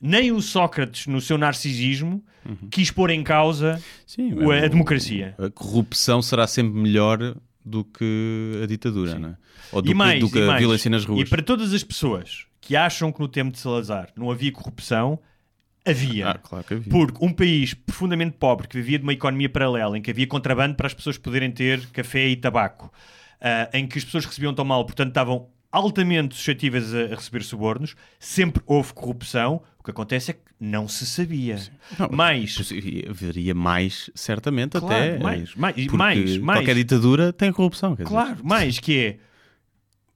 nem o Sócrates, no seu narcisismo, quis pôr em causa Sim, é a o- democracia. A corrupção será sempre melhor do que a ditadura, não é? Ou do e que, mais, do que a mais. violência nas ruas. E para todas as pessoas que acham que no tempo de Salazar não havia corrupção, havia. Ah, claro que havia. Porque um país profundamente pobre, que vivia de uma economia paralela, em que havia contrabando para as pessoas poderem ter café e tabaco, ah, em que as pessoas recebiam tão mal, portanto estavam altamente suscetíveis a, receber subornos, sempre houve corrupção. O que acontece é que não se sabia. Não, Mas, possi- Haveria mais, certamente, Claro, até. mais, mais, porque mais, mais. Qualquer ditadura tem corrupção. Quer dizer. claro, mais que é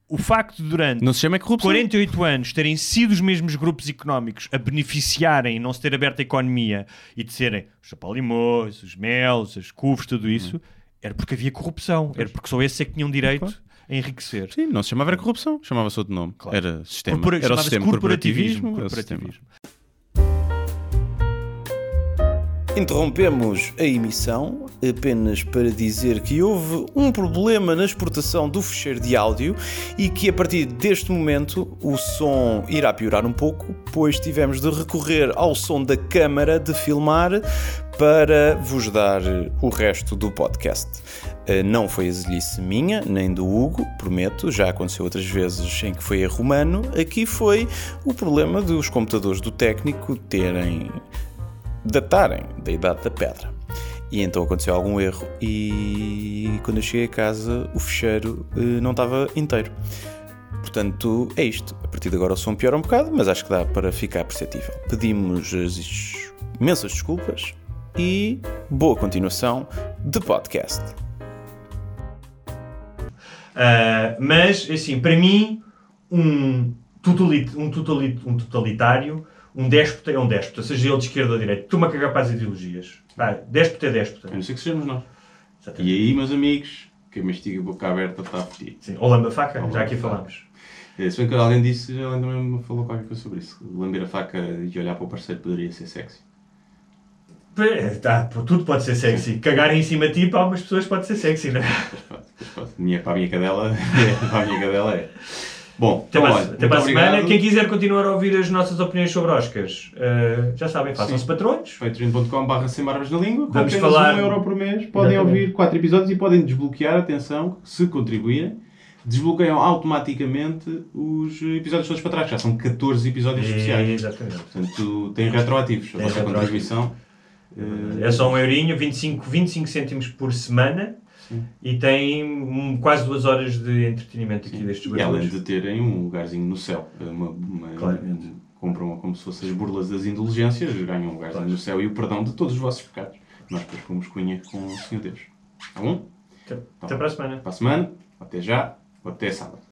o facto de durante Não se chama corrupção. 48 anos terem sido os mesmos grupos económicos a beneficiarem e não se ter aberto a economia e de serem os Chapalimós, os Melos, as Cuvos, tudo isso, era porque havia corrupção. Era porque só esses é que tinham direito a enriquecer. Sim, não se chamava era corrupção, chamava-se outro nome. Claro. Era sistema. Corpora- era o chamava-se sistema corporativismo. era o sistema. corporativismo. Interrompemos a emissão apenas para dizer que houve um problema na exportação do fecheiro de áudio e que a partir deste momento o som irá piorar um pouco, pois tivemos de recorrer ao som da câmara de filmar para vos dar o resto do podcast. Eh, Não foi exilice minha, nem do Hugo, prometo, já aconteceu outras vezes em que foi a romano. Aqui foi o problema dos computadores do técnico terem datarem da idade da pedra. E então aconteceu algum erro e quando eu cheguei a casa o fecheiro eh, não estava inteiro. Portanto, é isto. A partir de agora o som piora um bocado, mas acho que dá para ficar perceptível. Pedimos as imensas desculpas e boa continuação de podcast. Ah, mas, assim, para mim, um, totalit, um, totalit, um totalitário, um déspota é um déspota, seja ele de esquerda ou de direita. Estou-me a cagar para as ideologias. Pá, déspota é déspota. A não ser que sejamos nós. Exatamente. E aí, meus amigos, quem mastiga a boca aberta está fedido. Sim, ou lamba faca, Ou já aqui falámos. É, Se bem que alguém disse, alguém também me falou qualquer coisa sobre isso. Lamber a faca e olhar para o parceiro poderia ser sexy. É, tá, tudo pode ser sexy. Cagar em cima de ti para algumas pessoas pode ser sexy, não é? Mas pode, mas pode. Minha, para a minha cadela, é, <laughs> para a minha cadela é. Bom, Até então, para, olha, até para a semana. obrigado. Quem quiser continuar a ouvir as nossas opiniões sobre Oscars, eh, já sabem, façam-se patrões. patreon.com.br sem barbas na língua. Vamos falar- um euro por mês podem Exatamente. ouvir quatro episódios e podem desbloquear, atenção, se contribuírem, desbloqueiam automaticamente os episódios todos para trás. Já são 14 episódios especiais. Exatamente. Portanto, têm retroativos. A Tem vossa retroativos. contribuição. É só um eurinho, 25, 25 cêntimos por semana e tem um, quase duas horas de entretenimento aqui destes E além de terem um lugarzinho no céu. Uma, uma- Claramente. compram como se fossem as burlas das indulgências, ganham um lugarzinho no céu e o perdão de todos os vossos pecados. Nós depois fomos cunha com o Senhor Deus. Tá bom? Até, até para a semana. Para a semana, até já, ou até sábado.